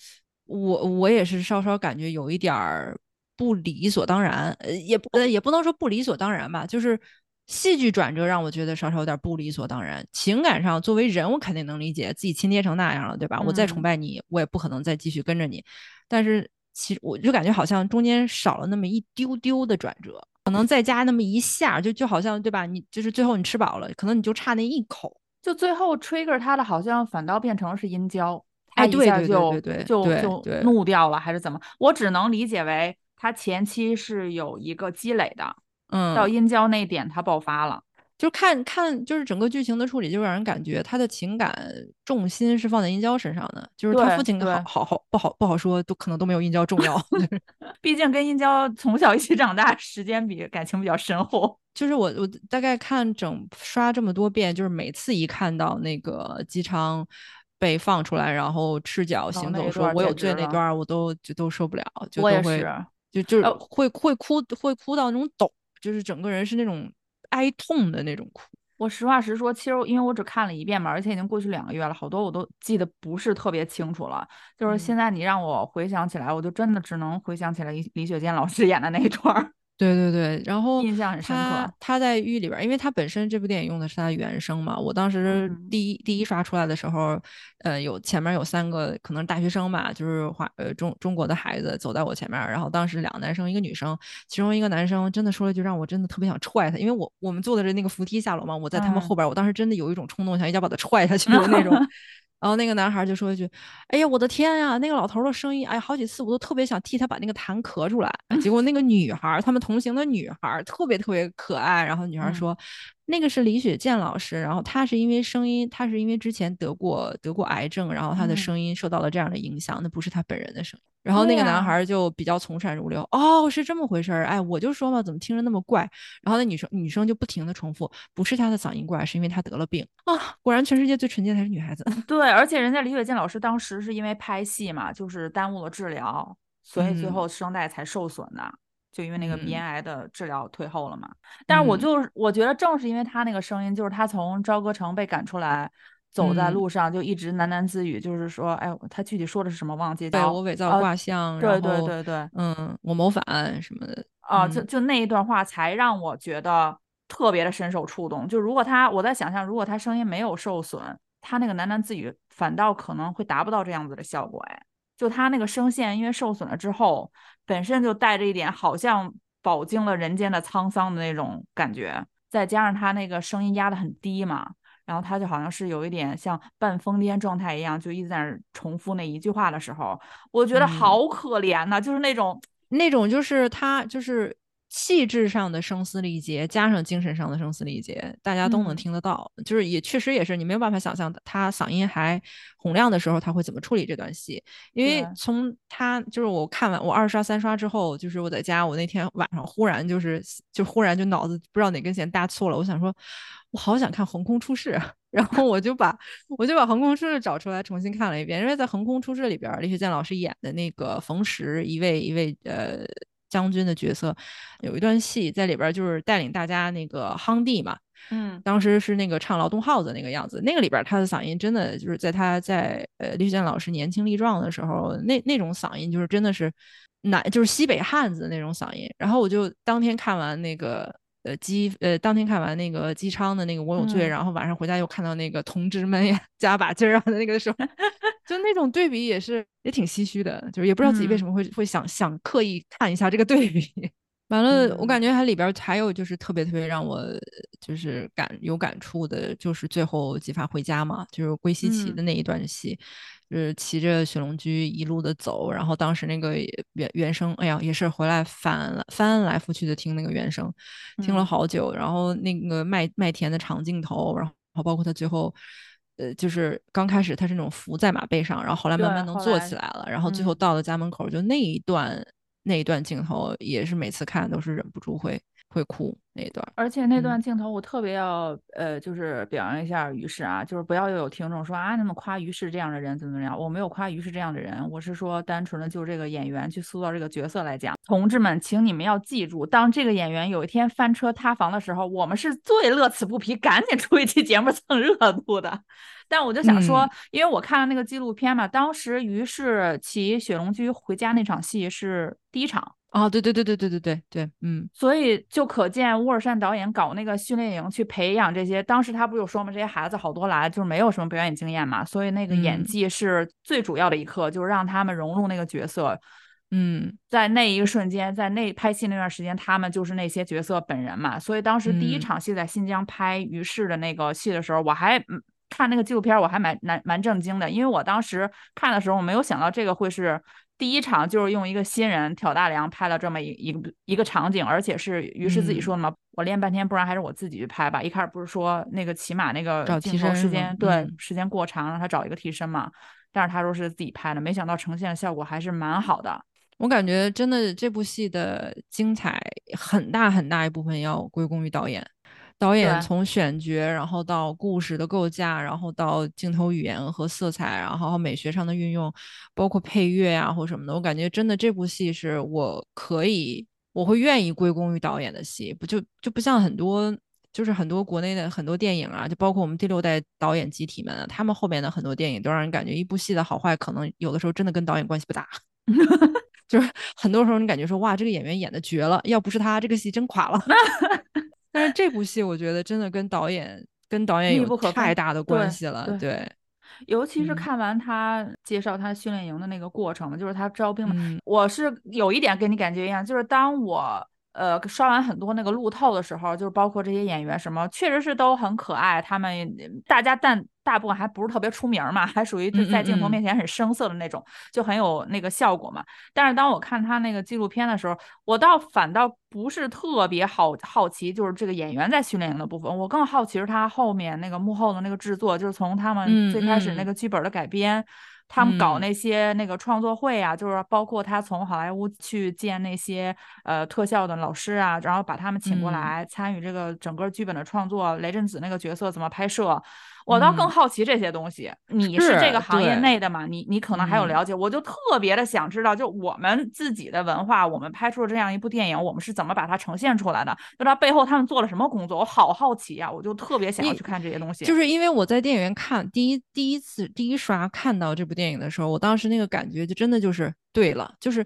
我我也是稍稍感觉有一点儿不理所当然，呃，也不呃也不能说不理所当然吧，就是戏剧转折让我觉得稍稍有点不理所当然。情感上作为人，我肯定能理解自己亲爹成那样了，对吧？我再崇拜你，我也不可能再继续跟着你，但是。其实我就感觉好像中间少了那么一丢丢的转折，可能再加那么一下，就就好像对吧？你就是最后你吃饱了，可能你就差那一口，就最后 trigger 他的好像反倒变成是阴交，哎，对对对就就怒掉了还是怎么？我只能理解为他前期是有一个积累的，嗯，到阴交那点他爆发了。就看看，就是整个剧情的处理，就让人感觉他的情感重心是放在殷郊身上的，就是他父亲好好好不好不好说，都可能都没有殷郊重要。毕竟跟殷郊从小一起长大，时间比感情比较深厚。就是我我大概看整刷这么多遍，就是每次一看到那个姬昌被放出来，然后赤脚行走，说我有罪那段，我都就都受不了，就都会就就是会会哭会哭到那种抖，就是整个人是那种。哀痛的那种哭，我实话实说，其实因为我只看了一遍嘛，而且已经过去两个月了，好多我都记得不是特别清楚了。就是现在你让我回想起来，我就真的只能回想起来李李雪健老师演的那一段。对对对，然后印象很深刻。他在狱里边，因为他本身这部电影用的是他的原声嘛。我当时第一第一刷出来的时候，呃，有前面有三个可能大学生吧，就是华呃中中国的孩子走在我前面，然后当时两个男生一个女生，其中一个男生真的说了句让我真的特别想踹他，因为我我们坐的是那个扶梯下楼嘛，我在他们后边，我当时真的有一种冲动想一脚把他踹下去的那种。然后那个男孩就说一句：“哎呀，我的天呀，那个老头的声音，哎，好几次我都特别想替他把那个痰咳出来。”结果那个女孩，他们同行的女孩特别特别可爱。然后女孩说。那个是李雪健老师，然后他是因为声音，他是因为之前得过得过癌症，然后他的声音受到了这样的影响，那不是他本人的声音。然后那个男孩就比较从善如流，哦，是这么回事儿，哎，我就说嘛，怎么听着那么怪？然后那女生女生就不停的重复，不是他的嗓音怪，是因为他得了病啊。果然，全世界最纯洁的还是女孩子。对，而且人家李雪健老师当时是因为拍戏嘛，就是耽误了治疗，所以最后声带才受损的。就因为那个鼻咽癌的治疗退后了嘛，但是我就是我觉得正是因为他那个声音，就是他从朝歌城被赶出来，走在路上就一直喃喃自语，就是说，哎，他具体说的是什么忘记？对我伪造。卦象，对对对对，嗯，我谋反什么的。啊，就就那一段话才让我觉得特别的深受触动。就如果他，我在想象，如果他声音没有受损，他那个喃喃自语反倒可能会达不到这样子的效果，哎。就他那个声线，因为受损了之后，本身就带着一点好像饱经了人间的沧桑的那种感觉，再加上他那个声音压得很低嘛，然后他就好像是有一点像半疯癫状态一样，就一直在那重复那一句话的时候，我觉得好可怜呐，就是那种那种就是他就是。气质上的声嘶力竭，加上精神上的声嘶力竭，大家都能听得到。就是也确实也是，你没有办法想象他嗓音还洪亮的时候，他会怎么处理这段戏。因为从他就是我看完我二刷三刷之后，就是我在家，我那天晚上忽然就是就忽然就脑子不知道哪根弦搭错了，我想说，我好想看《横空出世》，然后我就把我就把《横空出世》找出来重新看了一遍。因为在《横空出世》里边，李雪健老师演的那个冯石，一位一位呃。将军的角色有一段戏在里边，就是带领大家那个夯地嘛。嗯，当时是那个唱劳动号子那个样子，那个里边他的嗓音真的就是在他在呃李雪健老师年轻力壮的时候，那那种嗓音就是真的是南就是西北汉子那种嗓音。然后我就当天看完那个呃姬呃当天看完那个姬昌的那个我有罪，然后晚上回家又看到那个同志们呀 加把劲儿啊的那个时候。就那种对比也是也挺唏嘘的，就是也不知道自己为什么会会想想刻意看一下这个对比。完了，我感觉它里边还有就是特别特别让我就是感有感触的，就是最后姬发回家嘛，就是归西岐的那一段戏，就是骑着雪龙驹一路的走，然后当时那个原原声，哎呀，也是回来翻了翻来覆去的听那个原声，听了好久，然后那个麦麦田的长镜头，然后包括他最后。呃，就是刚开始他是那种伏在马背上，然后后来慢慢能坐起来了，然后最后到了家门口，就那一段那一段镜头，也是每次看都是忍不住会会哭。那一段。而且那嗯段镜头我特别要呃，就是表扬一下于适啊，就是不要又有听众说啊，那么夸于适这样的人怎么怎么样，我没有夸于适这样的人，我是说单纯的就这个演员去塑造这个角色来讲，同志们，请你们要记住，当这个演员有一天翻车塌房的时候，我们是最乐此不疲，赶紧出一期节目蹭热度的。但我就想说，嗯因为我看了那个纪录片嘛，当时于适骑雪龙驹回家那场戏是第一场。啊，对对对对对对对对，嗯所以就可见乌尔善导演搞那个训练营去培养这些，当时他不是有说吗？这些孩子好多来就是没有什么表演经验嘛，所以那个演嗯技是最主要的一课，就是让他们融入那个角色。嗯在那一个瞬间，在那拍戏那段时间，他们就是那些角色本人嘛。所以当时第一嗯场戏在新疆拍于适的那个戏的时候，我还嗯看那个纪录片，我还蛮蛮蛮震惊的，因为我当时看的时候，我没有想到这个会是第一场，就是用一个新人挑大梁拍了这么一一个一个场景，而且是于是自己嗯说的嘛，我练半天，不然还是我自己去拍吧。一开始不是说那个骑马那个镜头时间对嗯时间过长，让他找一个替身嘛，但是他说是自己拍的，没想到呈现的效果还是蛮好的。我感觉真的这部戏的精彩很大很大一部分要归功于导演。导演从选角，然后到故事的构架，然后到镜头语言和色彩，然后美学上的运用，包括配乐啊或什么的，我感觉真的这部戏是我可以，我会愿意归功于导演的戏，不就就不像很多。就是很多国内的很多电影啊，就包括我们第六代导演集体们啊，他们后面的很多电影都让人感觉一部戏的好坏，可能有的时候真的跟导演关系不大。就是很多时候你感觉说哇，这个演员演的绝了，要不是他，这个戏真垮了。但是这部戏我觉得真的跟导演跟导演有太大的关系了，对对，尤其是嗯。看完他介绍他训练营的那个过程嘛，就是他招兵嘛，嗯。我是有一点跟你感觉一样，就是当我呃刷完很多那个路透的时候，就是包括这些演员什么，确实是都很可爱，他们大家但大部分还不是特别出名嘛，还属于在镜头嗯面前很生涩的那种，就很有那个效果嘛。但是当我看他那个纪录片的时候，我倒反倒不是特别好好奇，就是这个演员在训练营的部分，我更好奇是他后面那个幕后的那个制作，就是从他们嗯最开始那嗯个剧本的改编。他们搞嗯那些那个创作会啊，就是包括他从好莱坞去见那些呃特效的老师啊，然后把他们请过嗯来参与这个整个剧本的创作。雷震子那个角色怎么拍摄，我倒更嗯好奇这些东西。你是这个行业内的嘛？你你可能还有嗯了解，我就特别的想知道，就我们自己的文化，我们拍出了这样一部电影，我们是怎么把它呈现出来的？就它背后他们做了什么工作，我好好奇呀、我就特别想要去看这些东西。就是因为我在电影院看第一第一次第一刷看到这部电影的时候，我当时那个感觉就真的就是对了，就是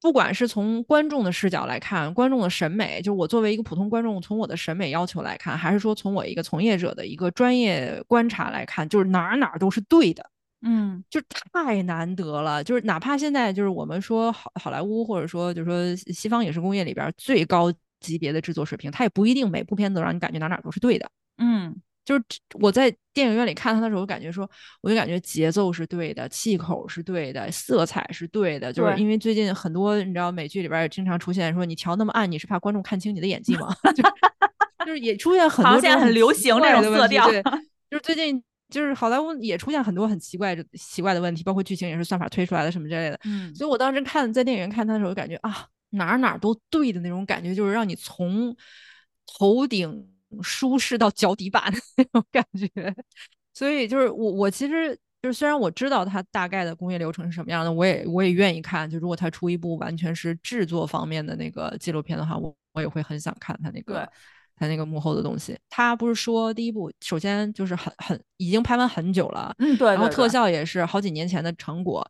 不管是从观众的视角来看，观众的审美，就是我作为一个普通观众，从我的审美要求来看，还是说从我一个从业者的一个专业观察来看，就是哪儿哪儿都是对的。嗯就太难得了，就是哪怕现在就是我们说好好莱坞，或者说就是说西方影视工业里边儿最高级别的制作水平，它也不一定每部片子让你感觉哪哪都是对的。嗯就是我在电影院里看他的时候，我感觉说，我就感觉节奏是对的，气口是对的，色彩是对的。就是因为最近很多你知道美剧里边也经常出现说你调那么暗，你是怕观众看清你的演技吗？就就是也出现很多现在很流行这种色调对，就是最近就是好莱坞也出现很多很奇怪的奇怪的问题，包括剧情也是算法推出来的什么之类的。嗯所以我当时看在电影院看他的时候，就感觉啊哪儿哪儿都对的那种感觉，就是让你从头顶舒适到脚底板的那种感觉。所以就是我我其实就是虽然我知道它大概的工业流程是什么样的，我也我也愿意看。就如果它出一部完全是制作方面的那个纪录片的话，我我也会很想看它那个。他那个幕后的东西，他不是说第一部首先就是很很已经拍完很久了，嗯，对然后特效也是好几年前的成果，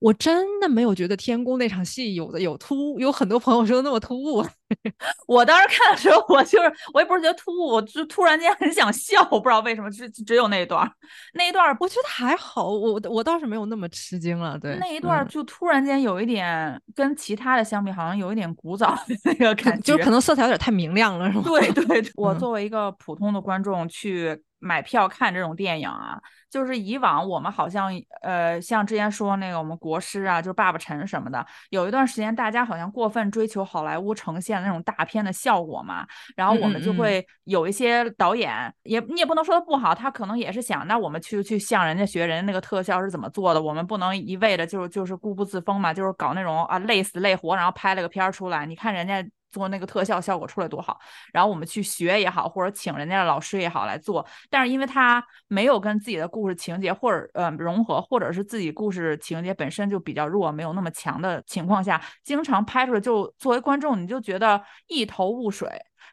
我真的没有觉得天宫那场戏有的有突兀，有很多朋友说那么突兀。我当时看的时候，我就是我也不是觉得突兀，我就突然间很想笑，我不知道为什么，只只有那一段儿，那一段儿我觉得还好，我我倒是没有那么吃惊了。对，那一段就突然间有一点跟其他的相比，好像有一点古早的那个感觉，就是可能色彩有点太明亮了，是吗？对对，我嗯作为一个普通的观众去买票看这种电影啊，就是以往我们好像呃，像之前说那个我们国师啊，就是爸爸陈什么的，有一段时间大家好像过分追求好莱坞呈现的那种大片的效果嘛，然后我们就会有一些导演，也你也不能说他不好，他可能也是想，那我们去去向人家学，人家那个特效是怎么做的，我们不能一味的就是就是固步自封嘛，就是搞那种啊累死累活，然后拍了个片儿出来，你看人家。做那个特效效果出来多好，然后我们去学也好，或者请人家的老师也好来做。但是因为他没有跟自己的故事情节或者呃融合，或者是自己故事情节本身就比较弱，没有那么强的情况下，经常拍出来就作为观众你就觉得一头雾水，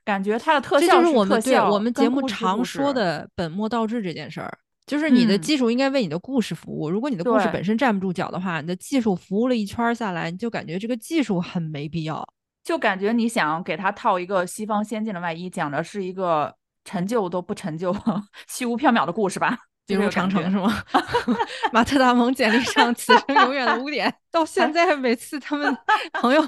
感觉他的特效这就是我们对特效我们节目常说的本末倒置这件事儿。就是你的嗯技术应该为你的故事服务，如果你的故事本身站不住脚的话，你的技术服务了一圈儿下来，你就感觉这个技术很没必要。就感觉你想给他套一个西方先进的外衣，讲的是一个陈旧都不陈旧、虚无缥缈的故事吧？比如就这个感觉长城是吗？马特·达蒙简历上此生永远的污点，到现在每次他们朋友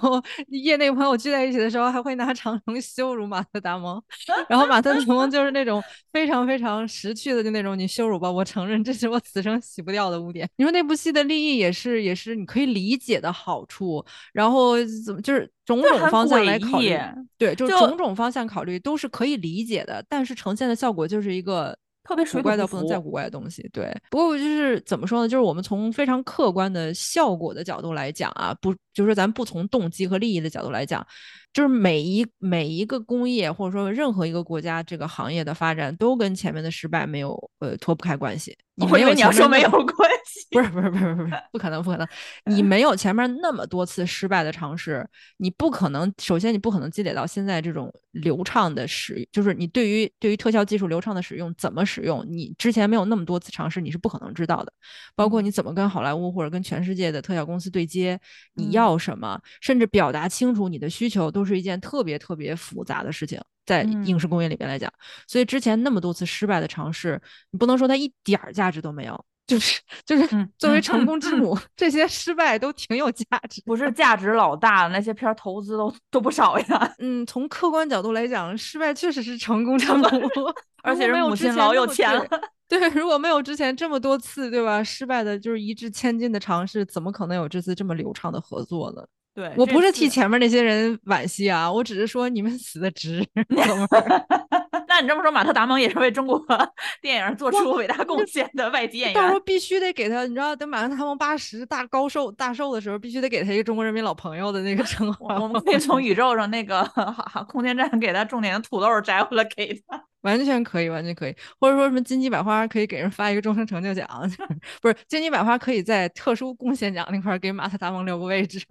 业内朋友聚在一起的时候，还会拿长城羞辱马特·达蒙。然后马特·达蒙就是那种非常非常识趣的，就那种你羞辱吧，我承认这是我此生洗不掉的污点。你说那部戏的利益也是也是你可以理解的好处，然后怎么就是种种方向来考虑，对，就是就种种方向考虑都是可以理解的，但是呈现的效果就是一个特别水古怪到不能再古怪的东西。对，不过就是怎么说呢？就是我们从非常客观的效果的角度来讲啊，不就是说咱不从动机和利益的角度来讲，就是每一每一个工业或者说任何一个国家这个行业的发展都跟前面的失败没有呃脱不开关系。你没有我以为你要说没有关系，不是不是不是不是不可能不可能，你没有前面那么多次失败的尝试，你不可能首先你不可能积累到现在这种流畅的使，就是你对于对于特效技术流畅的使用怎么使用，你之前没有那么多次尝试，你是不可能知道的。包括你怎么跟好莱坞或者跟全世界的特效公司对接，你嗯。要什么，甚至表达清楚你的需求，都是一件特别特别复杂的事情。在影视工业里边来讲，所以之前那么多次失败的尝试，你不能说它一点儿价值都没有，就是就是嗯 作为嗯成功之母，这些失败都挺有价值。不是价值老大了，那些片儿投资都都不少呀，嗯，从客观角度来讲，失败确实是成功之母，而且是母亲老有钱了。对 对，如果没有之前这么多次，对吧？失败的就是一掷千金的尝试，怎么可能有这次这么流畅的合作呢？对，我不是替前面那些人惋惜啊，我只是说你们死的值，哥们儿。那你这么说，马特·达蒙也是为中国 电影做出伟大贡献的外籍演员。到时候必须得给他，你知道，等马特·达蒙八十大高寿大寿的时候，必须得给他一个中国人民老朋友的那个称号。我们可以从宇宙上那个空间站给他种点的土豆摘回来给他。完全可以，完全可以，或者说什么金鸡百花可以给人发一个终身成就奖，不是金鸡百花可以在特殊贡献奖那块儿给马特·达蒙留个位置。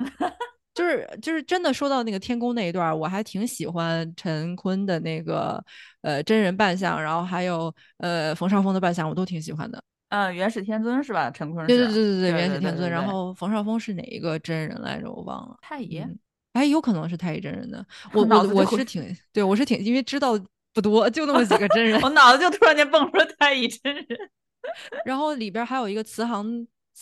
就是就是真的说到那个天宫那一段儿，我还挺喜欢陈坤的那个呃真人扮相，然后还有呃冯绍峰的扮相，我都挺喜欢的。嗯，元始天尊是吧？陈坤对是。对对对对，对元始天尊，然后冯绍峰是哪一个真人来着？我忘了。太乙。嗯哎，有可能是太乙真人的。我我我是挺对我是挺，因为知道不多，就那么几个真人。我脑子就突然间蹦出了太乙真人。然后里边还有一个慈航，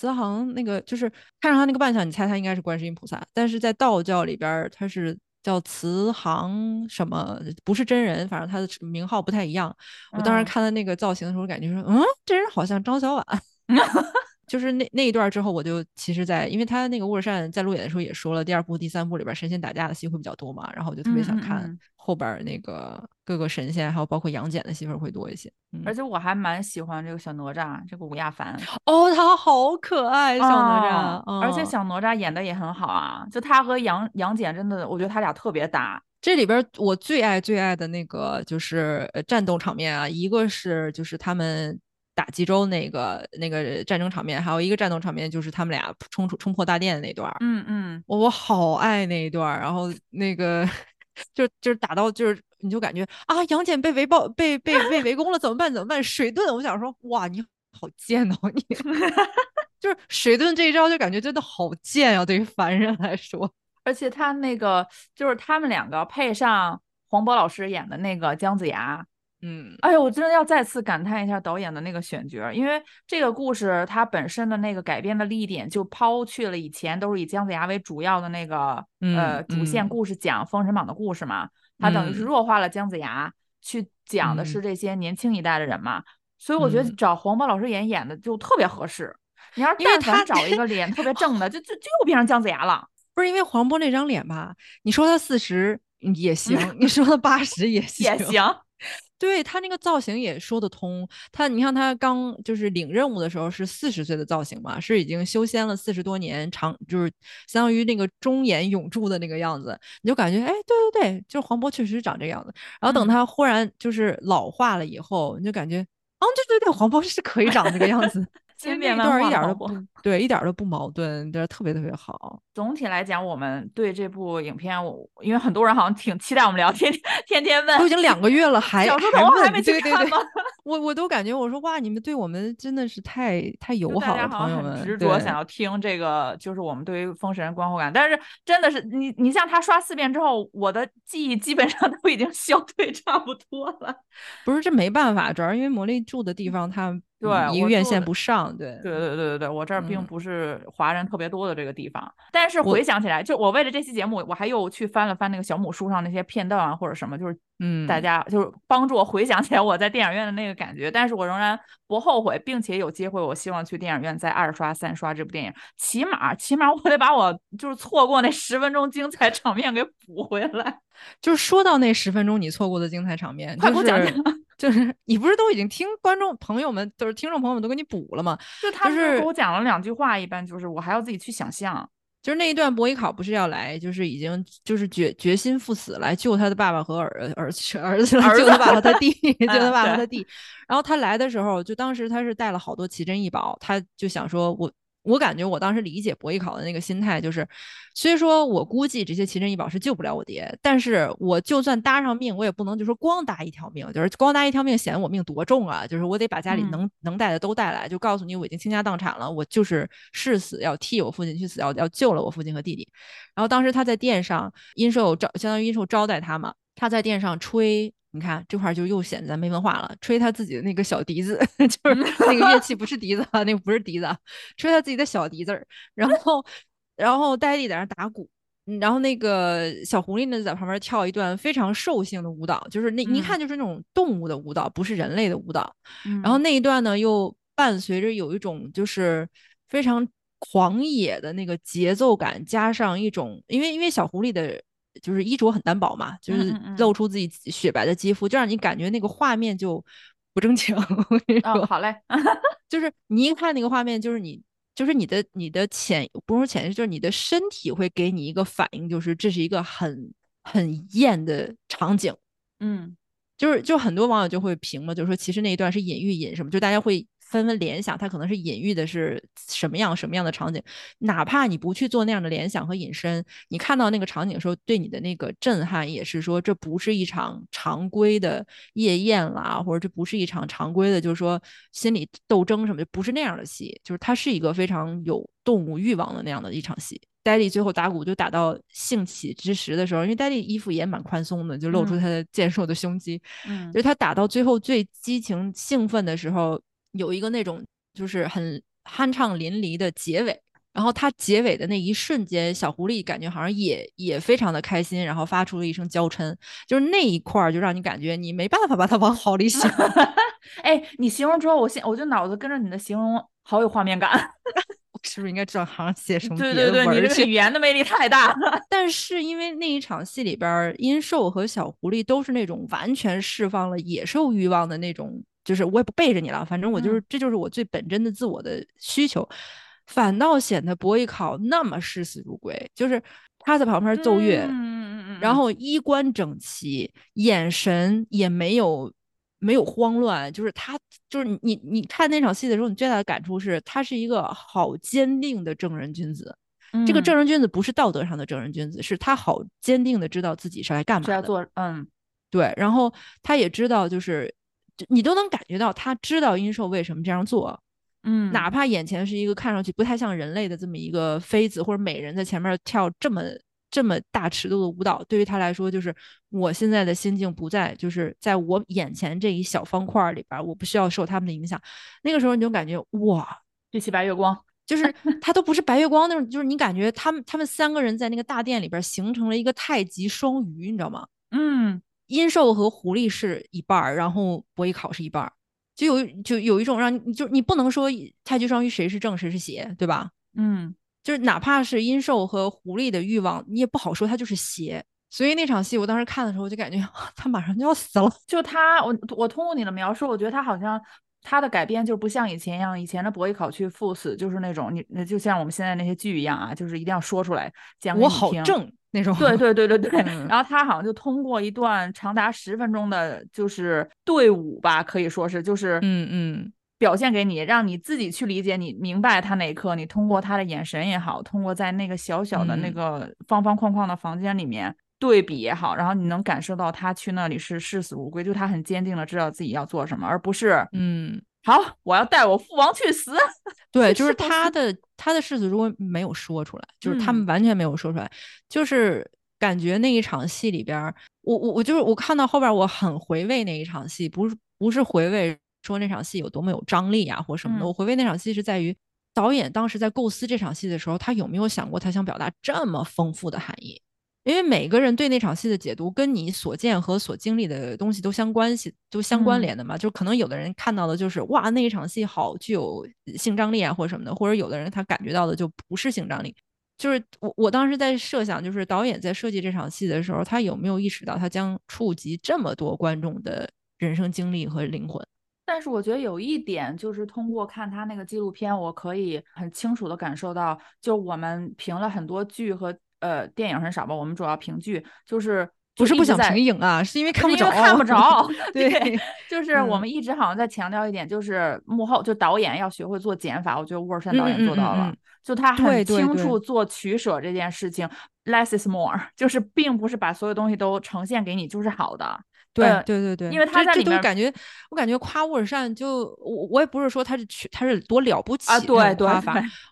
慈航那个就是看上他那个扮相，你猜他应该是观世音菩萨，但是在道教里边他是叫慈航什么，不是真人，反正他的名号不太一样。我当时嗯看他那个造型的时候，感觉说，嗯，这人好像张小婉。就是那那一段之后，我就其实在，因为他那个沃尔善在路演的时候也说了，第二部、第三部里边神仙打架的戏会比较多嘛，然后我就特别想看嗯后边那个各个神仙，还有包括杨戬的戏份会多一些。嗯而且我还蛮喜欢这个小哪吒，这个吴亚凡。哦，他好可爱，小哪吒，哦而且嗯小哪吒演的也很好啊，就他和杨杨戬真的，我觉得他俩特别搭。这里边儿我最爱最爱的那个就是呃战斗场面啊，一个是就是他们打冀州那个那个战争场面，还有一个战斗场面就是他们俩冲出冲破大殿的那段儿，嗯嗯，我我好爱那一段儿，然后那个就就是打到就是你就感觉啊杨戬被围爆被被被围攻了怎么办怎么办？水遁，我想说哇你好贱哦你，就是水遁这一招就感觉真的好贱啊，对于凡人来说。而且他那个就是他们两个配上黄渤老师演的那个姜子牙，嗯哎呦，我真的要再次感叹一下导演的那个选角儿，因为这个故事它本身的那个改编的立意点就抛去了以前都是以姜子牙为主要的那个、呃嗯主线嗯故事讲《封神榜》的故事嘛，它等于是嗯弱化了姜子牙，去讲的嗯是这些年轻一代的人嘛，所以我觉得嗯找黄渤老师演演的就特别合适。你要是但凡找一个脸特别正的，就就就又变成姜子牙了。不是因为黄渤那张脸吧？你说他四十也行，你说他八十也行，也行，对他那个造型也说得通。他你看他刚就是领任务的时候是四十岁的造型嘛，是已经修仙了四十多年，长就是相当于那个中年永驻的那个样子，你就感觉哎，对对对，就是黄渤确实长这个样子。然后等他忽然就是老化了以后，你就感觉，哦，对对对，黄渤是可以长这个样子。千变万化，一点都不对，一点都不矛盾，就是特别特别好。总体来讲，我们对这部影片，我因为很多人好像挺期待我们聊，天天天天问，都已经两个月了，还小猪头还没去看吗？我我都感觉我说哇，你们对我们真的是太太友好了，朋友们，执着想要听这个，就是我们对于封神观后感。但是真的是你你像他刷四遍之后，我的记忆基本上都已经消退差不多了。不是这没办法，主要因为魔力住的地方它。对，一个院线不上，对，对，对，对，对，对，我这儿并不是华人特别多的这个地方，但是回想起来，就我为了这期节目，我还又去翻了翻那个小母书上那些片段啊，或者什么，就是，嗯，大家就是帮助我回想起来我在电影院的那个感觉，但是我仍然不后悔，并且有机会，我希望去电影院再二刷、三刷这部电影，起码，起码我得把我就是错过那十分钟精彩场面给补回来。就是说到那十分钟你错过的精彩场面，快给我讲讲。就是你不是都已经听观众朋友们，就是听众朋友们都给你补了吗？就他是给我讲了两句话，一般就是我还要自己去想象。就是那一段博伊考不是要来，就是已经就是决决心赴死来救他的爸爸和儿儿子儿子来救他爸爸和他弟 救他爸爸和他弟。然后他来的时候，就当时他是带了好多奇珍异宝，他就想说我。我感觉我当时理解博弈考的那个心态就是，虽说我估计这些奇珍异宝是救不了我爹，但是我就算搭上命，我也不能就说光搭一条命，就是光搭一条命显得我命多重啊！就是我得把家里能能带的都带来，就告诉你我已经倾家荡产了，我就是誓死要替我父亲去死，要要救了我父亲和弟弟。然后当时他在殿上，殷寿招相当于殷寿招待他嘛，他在殿上吹。你看这块就又显咱没文化了，吹他自己的那个小笛子，就是那个乐 器不是笛子啊，那个不是笛子，吹他自己的小笛子儿。然后，然后戴笠在那打鼓，然后那个小狐狸呢在旁边跳一段非常兽性的舞蹈，就是那一看就是那种动物的舞蹈，不是人类的舞蹈。然后那一段呢又伴随着有一种就是非常狂野的那个节奏感，加上一种因为因为小狐狸的。就是衣着很单薄嘛，就是露出自己雪白的肌肤，就让你感觉那个画面就不正经。哦，好嘞，就是你一看那个画面，就是你，就是你的你的潜，不是潜意识，就是你的身体会给你一个反应，就是这是一个很很艳的场景。嗯，就是就很多网友就会评嘛，就是说其实那一段是隐喻隐什么，就大家会。纷纷联想，它可能是隐喻的是什么样什么样的场景？哪怕你不去做那样的联想和引申，你看到那个场景的时候，对你的那个震撼也是说，这不是一场常规的夜宴啦，或者这不是一场常规的，就是说心理斗争什么，不是那样的戏，就是它是一个非常有动物欲望的那样的一场戏。戴笠最后打鼓就打到兴起之时的时候，因为戴笠衣服也蛮宽松的，就露出他的健硕的胸肌，嗯，就他打到最后最激情兴奋的时候。有一个那种就是很酣畅淋漓的结尾，然后他结尾的那一瞬间，小狐狸感觉好像也也非常的开心，然后发出了一声娇嗔，就是那一块儿就让你感觉你没办法把它往好里想。哎，你形容之后，我现我就脑子跟着你的形容好有画面感，我是不是应该转行写什么？对对对，你这 个语言的魅力太大了。但是因为那一场戏里边，殷寿和小狐狸都是那种完全释放了野兽欲望的那种。就是我也不背着你了，反正我就是，这就是我最本真的自我的需求，反倒显得博弈考那么视死如归。就是他在旁边奏乐，嗯嗯嗯，然后衣冠整齐，眼神也没有没有慌乱。就是他，就是你你看那场戏的时候，你最大的感触是他是一个好坚定的正人君子。这个正人君子不是道德上的正人君子，是他好坚定的知道自己是来干嘛的。要做，嗯，对。然后他也知道，就是。你都能感觉到他知道殷寿为什么这样做，嗯，哪怕眼前是一个看上去不太像人类的这么一个妃子或者美人在前面跳这么这么大尺度的舞蹈，对于他来说就是我现在的心境不在，就是在我眼前这一小方块里边，我不需要受他们的影响。那个时候你就感觉哇，这起白月光，就是 他都不是白月光那种，就是你感觉他们他们三个人在那个大殿里边形成了一个太极双鱼，你知道吗？嗯。阴寿和狐狸是一半儿，然后博弈考是一半儿，就有就有一种让你就你不能说太极双鱼谁是正谁是邪，对吧？嗯，就是哪怕是阴寿和狐狸的欲望，你也不好说它就是邪，所以那场戏我当时看的时候，我就感觉 他马上就要死了。就他，我我通过你的描述，我觉得他好像他的改编就不像以前一样，以前的博弈考去赴死就是那种你那就像我们现在那些剧一样啊，就是一定要说出来讲给我你听。好正那种。对对对对对，嗯。然后他好像就通过一段长达十分钟的，就是队伍吧，可以说是就是嗯嗯。表现给你，让你自己去理解，你明白他那一刻，你通过他的眼神也好，通过在那个小小的那嗯。个方方框框的房间里面对比也好，然后你能感受到他去那里是视死如归，就他很坚定的知道自己要做什么，而不是嗯，好我要带我父王去死。对，就是他的他的世子如果没有说出来，就是他们嗯完全没有说出来，就是感觉那一场戏里边儿，我我我就是我看到后边儿，我很回味那一场戏，不是不是回味说那场戏有多么有张力啊或什么的，嗯我回味那场戏是在于导演当时在构思这场戏的时候，他有没有想过他想表达这么丰富的含义？因为每个人对那场戏的解读跟你所见和所经历的东西都相关系、都相关嗯联的嘛。就可能有的人看到的就是哇，那一场戏好具有性张力啊，或者什么的，或者有的人他感觉到的就不是性张力。就是我我当时在设想，就是导演在设计这场戏的时候，他有没有意识到他将触及这么多观众的人生经历和灵魂？但是我觉得有一点，就是通过看他那个纪录片，我可以很清楚的感受到，就我们评了很多剧和呃电影很少吧，我们主要评剧，就是不是不想就一直在评影啊，是因为看不着，看不着对，就是我嗯们一直好像在强调一点，就是幕后就导演要学会做减法。我觉得沃尔善导演做到了，嗯就他对对很清楚做取舍这件事情，less is more，就是并不是把所有东西都呈现给你就是好的。对呃对对对，因为他在里面这都感觉，我感觉夸沃尔善就我我也不是说他是取他是多了不起啊对对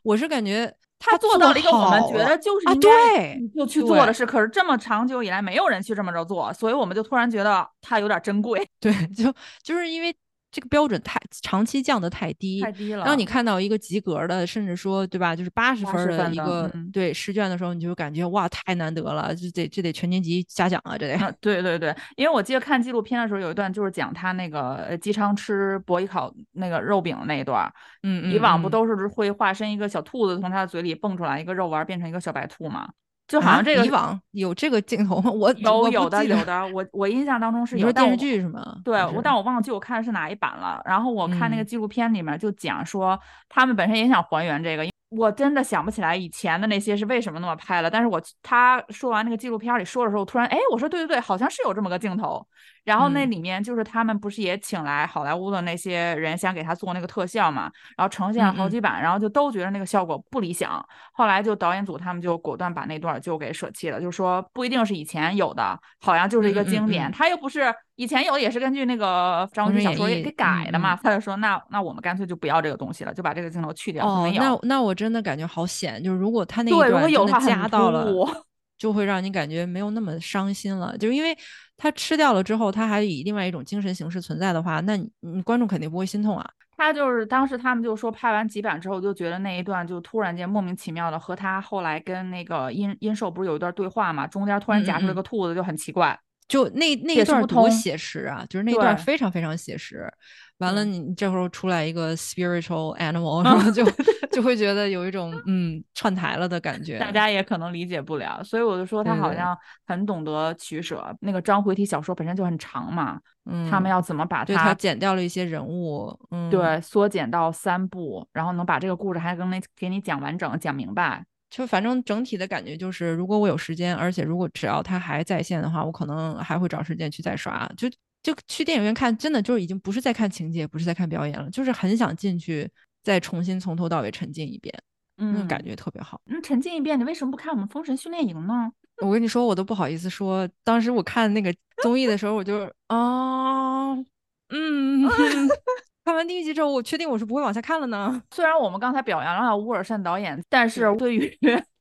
我是感觉他做做到了一个我们觉得就是啊应该对你就去做的事，可是这么长久以来没有人去这么着做，所以我们就突然觉得他有点珍贵，对，就就是因为这个标准太长期降得太低，太低了。当你看到一个及格的，甚至说对吧，就是八十分80儿的一个嗯对试卷的时候，你就感觉哇太难得了，这得这得全年级嘉奖啊，这得。啊，对对对，因为我记得看纪录片的时候，有一段就是讲他那个呃姬昌吃博弈烤那个肉饼那一段儿，嗯以往不嗯都是会化身一个小兔子从他的嘴里蹦出来一个肉丸儿变成一个小白兔吗？就好啊像这个以往有这个镜头吗？我有有的有的，我我印象当中是有，电视剧是吗？对，我但我忘记我看的是哪一版了。然后我看那个嗯纪录片里面就讲说，他们本身也想还原这个，我真的想不起来以前的那些是为什么那么拍了。但是我他说完那个纪录片里说的时候，突然哎，我说对对对，好像是有这么个镜头。然后那嗯里面就是他们不是也请来好莱坞的那些人想给他做那个特效嘛，然后呈现了好几版，然后就都觉得那个效果不理想。后来就导演组他们就果断把那段儿就给舍弃了，就说不一定是以前有的，好像就是一个经典，嗯他又不是以前有的也是根据那个张无忌小说给改的嘛，嗯他就说那那我们干脆就不要这个东西了，就把这个镜头去掉，哦。那那我真的感觉好险，就是如果他那一段真的有的话很加到了，就会让你感觉没有那么伤心了。就是因为他吃掉了之后，他还以另外一种精神形式存在的话，那你你观众肯定不会心痛啊。他就是当时他们就说拍完几版之后，就觉得那一段就突然间莫名其妙的和他后来跟那个殷殷寿不是有一段对话嘛，中间突然夹出来个兔子，就很奇怪。就那那段多写实啊！就是那段非常非常写实。完了，你这会儿出来一个 spiritual animal，然后就 就会觉得有一种嗯串台了的感觉。大家也可能理解不了，所以我就说他对对好像很懂得取舍。那个章回体小说本身就很长嘛，嗯，他们要怎么把对他剪掉了一些人物，嗯，，对缩减到三部，然后能把这个故事还跟那给你讲完整、讲明白。就反正整体的感觉就是，如果我有时间，而且如果只要它还在线的话，我可能还会找时间去再刷。就就去电影院看，真的就是已经不是在看情节，不是在看表演了，就是很想进去再重新从头到尾沉浸一遍，那种感嗯觉特别好。嗯，沉浸一遍，你为什么不看我们《封神训练营》呢？我跟你说，我都不好意思说，当时我看那个综艺的时候，我就啊，嗯，看完第一集之后，我确定我是不会往下看了呢。虽然我们刚才表扬了乌尔善导演，但是对于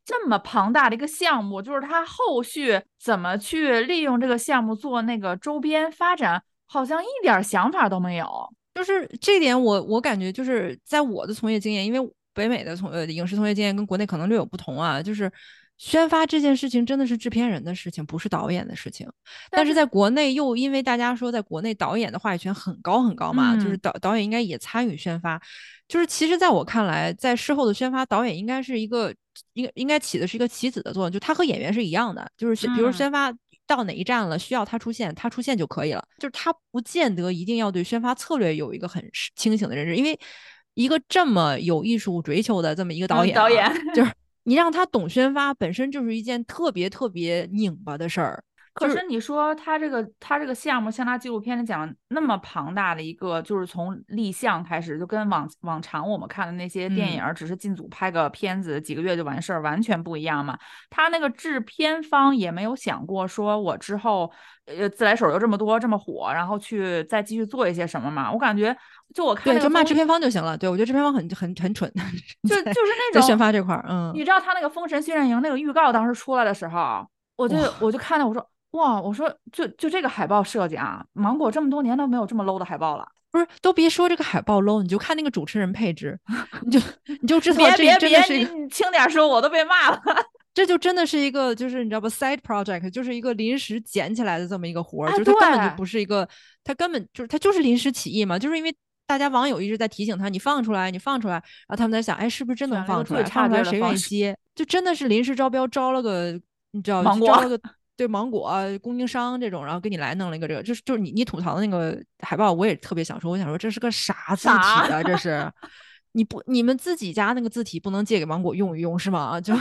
这么庞大的一个项目，就是他后续怎么去利用这个项目做那个周边发展，好像一点想法都没有。就是这点我，我感觉就是在我的从业经验，因为北美的从呃影视从业经验跟国内可能略有不同啊，就是宣发这件事情真的是制片人的事情，不是导演的事情。但是在国内又因为大家说在国内导演的话语权很高很高嘛，就是嗯导导演应该也参与宣发，就是其实在我看来，在事后的宣发，导演应该是一个应该应该起的是一个棋子的作用，就他和演员是一样的，就是比如嗯宣发到哪一站了，需要他出现，他出现就可以了。就是他不见得一定要对宣发策略有一个很清醒的认知，因为一个这么有艺术追求的这么一个导演，导演就是你让他懂宣发，本身就是一件特别特别拧巴的事儿。可是你说他这个他这个项目，像他纪录片里讲那么庞大的一个，就是从立项开始，就跟往往常我们看的那些电影，只是进组拍个片子，几个月就完事儿，完全不一样嘛。他那个制片方也没有想过说，我之后呃自来水又这么多，这么火，然后去再继续做一些什么嘛？我感觉就我看对，就骂制片方就行了。对我觉得制片方很很很蠢，就就是那种在宣发这块儿，嗯，你知道他那个《封神训练营》那个预告当时出来的时候，我就我就看到我说。哇，我说就就这个海报设计啊，芒果这么多年都没有这么 low 的海报了。不是，都别说这个海报 low，你就看那个主持人配置，你就你就知道这别别别，你轻点说，我都被骂了。这就真的是一个，就是你知道不，side project，就是一个临时捡起来的这么一个活儿，就是它根本就不是一个，它根本就是他就是临时起意嘛，就是因为大家网友一直在提醒他，你放出来，你放出来，然后他们在想，哎，是不是真能放出来？放出来谁愿意接？就真的是临时招标，招了个，你知道，招了个。对芒果、供应商这种，然后给你来弄了一个这个，就是就是你你吐槽的那个海报，我也特别想说，我想说这是个啥字体啊？这 是你不你们自己家那个字体不能借给芒果用一用是吗？就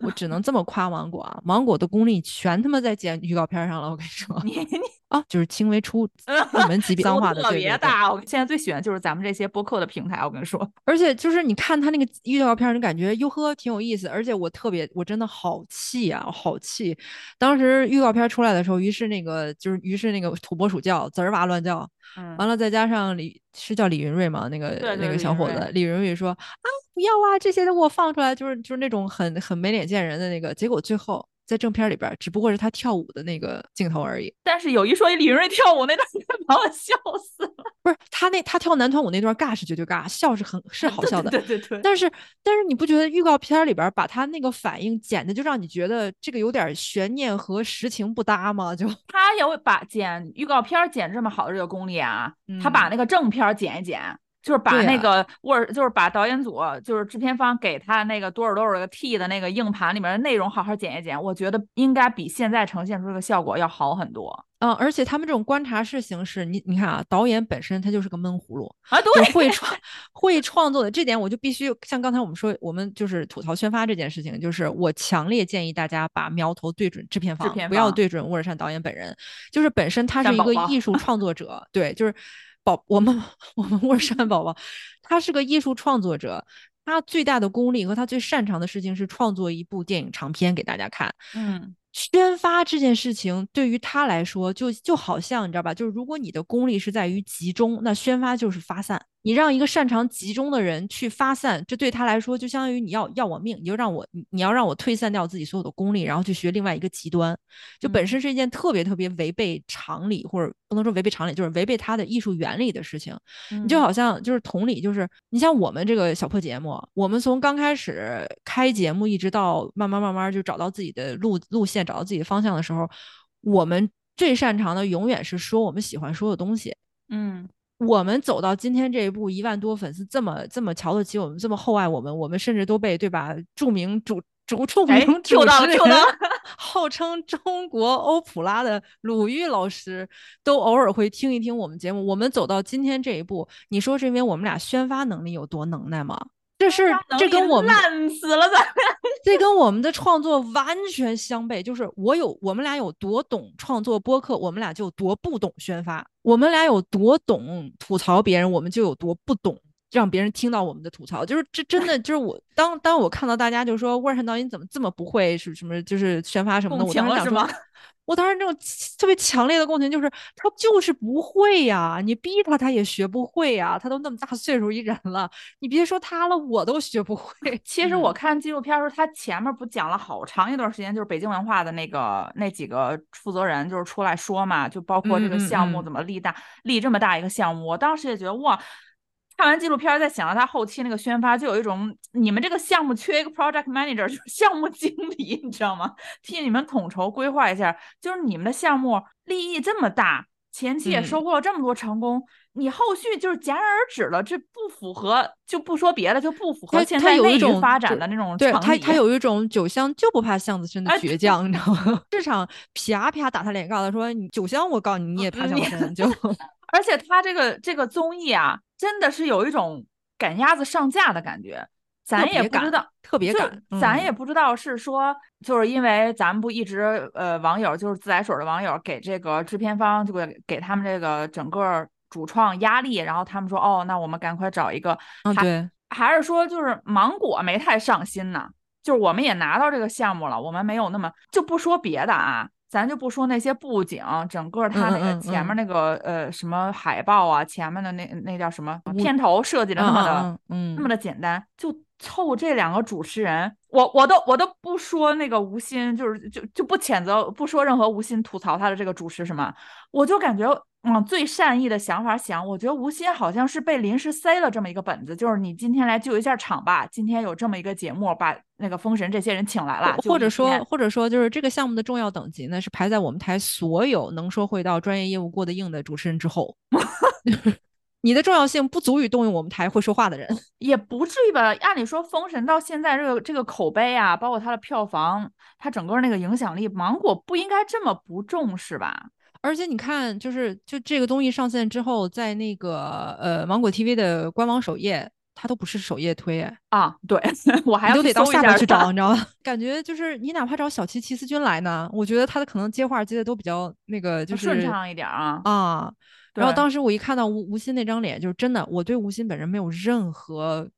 我只能这么夸芒果啊，芒果的功力全他妈在剪预告片上了，我跟你说。你你啊，就是轻微出 入门级别 脏话的，特别大。我现在最喜欢就是咱们这些播客的平台，我跟你说。而且就是你看他那个预告片，你感觉哟呵挺有意思。而且我特别，我真的好气啊，好气！当时预告片出来的时候，于是那个就是于是那个土拨鼠叫，滋儿哇乱叫。嗯。完了，再加上李是叫李云瑞吗？那个那个小伙子李云瑞说啊不要啊，这些都给我放出来，就是就是那种很很没脸见人的那个。结果最后。在正片里边，只不过是他跳舞的那个镜头而已。但是有一说一，李云瑞跳舞那段 把我笑死了。不是他那他跳男团舞那段尬是绝对尬，笑是很是好笑的。对对对。但是但是你不觉得预告片里边把他那个反应剪的就让你觉得这个有点悬念和实情不搭吗？就 他也会把剪预告片剪这么好的这个功力啊，他把那个正片剪一剪。就是把那个 Word，就是把导演组，就是制片方给他那个多少多少个 T 的那个硬盘里面的内容好好剪一剪，我觉得应该比现在呈现出这个效果要好很多。嗯，而且他们这种观察式形式，你你看啊，导演本身他就是个闷葫芦啊，对，会创 会创作的这点，我就必须像刚才我们说，我们就是吐槽宣发这件事情，就是我强烈建议大家把苗头对准制片方，不要对准沃尔善导演本人，就是本身他是一个艺术创作者，对，就是。宝，我们 我们沃山宝宝，他是个艺术创作者，他最大的功力和他最擅长的事情是创作一部电影长片给大家看。嗯。宣发这件事情对于他来说，就就好像你知道吧？就是如果你的功力是在于集中，那宣发就是发散。你让一个擅长集中的人去发散，这对他来说就相当于你要要我命，你就让我你要让我推散掉自己所有的功力，然后去学另外一个极端，就本身是一件特别特别违背常理，或者不能说违背常理，就是违背他的艺术原理的事情。你就好像就是同理，就是你像我们这个小破节目，我们从刚开始开节目一直到慢慢慢慢就找到自己的路路线。找到自己的方向的时候，我们最擅长的永远是说我们喜欢说的东西。嗯，我们走到今天这一步，一万多粉丝这么这么瞧得起我们，这么厚爱我们，我们甚至都被对吧？著名主主著名主持人，号称中国欧普拉的鲁豫老师，都偶尔会听一听我们节目。我们走到今天这一步，你说是因为我们俩宣发能力有多能耐吗？这是这跟我们烂死了，咱 这跟我们的创作完全相悖。就是我有我们俩有多懂创作播客，我们俩就有多不懂宣发；我们俩有多懂吐槽别人，我们就有多不懂让别人听到我们的吐槽。就是这真的就是我当当我看到大家就说万山导演怎么这么不会是什么就是宣发什么的，我当时想说。我当时那种特别强烈的共情就是，他就是不会呀，你逼他他也学不会呀，他都那么大岁数一人了，你别说他了，我都学不会。其实我看纪录片的时候，他前面不讲了好长一段时间，就是北京文化的那个那几个负责人就是出来说嘛，就包括这个项目怎么立大立这么大一个项目，我当时也觉得哇。看完纪录片，再想到他后期那个宣发，就有一种你们这个项目缺一个 project manager，就是 项目经理，你知道吗？替你们统筹规划一下，就是你们的项目利益这么大，前期也收获了这么多成功，你后续就是戛然而止了，这不符合，就不说别的，就不符合现在内种发展的那种。对他，他有一种酒香就不怕巷子深的倔强，你知道吗？市场啪啪打他脸，告诉他说：“你酒香，我告诉你，你也怕巷子深。”就而且他这个这个综艺啊，真的是有一种赶鸭子上架的感觉。咱也不知道，特别赶，咱也不知道是说，就是因为咱们不一直呃，网友就是自来水的网友给这个制片方，就给给他们这个整个主创压力，然后他们说，哦，那我们赶快找一个，对，还是说就是芒果没太上心呢？就是我们也拿到这个项目了，我们没有那么就不说别的啊。咱就不说那些布景，整个它那个前面那个呃什么海报啊，前面的那那叫什么片头设计的那么的，嗯，那么的简单，就凑这两个主持人，我我都我都不说那个吴昕，就是就就不谴责，不说任何吴昕吐槽他的这个主持什么，我就感觉。往最善意的想法想，我觉得吴昕好像是被临时塞了这么一个本子，就是你今天来救一下场吧。今天有这么一个节目，把那个封神这些人请来了，或者说，或者说，就是这个项目的重要等级呢，是排在我们台所有能说会道、专业业务过得硬的主持人之后。你的重要性不足以动用我们台会说话的人，也不至于吧？按理说，封神到现在这个这个口碑啊，包括它的票房，它整个那个影响力，芒果不应该这么不重视吧？而且你看，就是就这个综艺上线之后，在那个呃芒果 TV 的官网首页，它都不是首页推啊。对，我还都得到下面去找，你知道吗？感觉就是你哪怕找小齐齐思君来呢，我觉得他的可能接话接的都比较那个，就是顺畅一点啊啊。然后当时我一看到吴吴昕那张脸，就是真的，我对吴昕本人没有任何。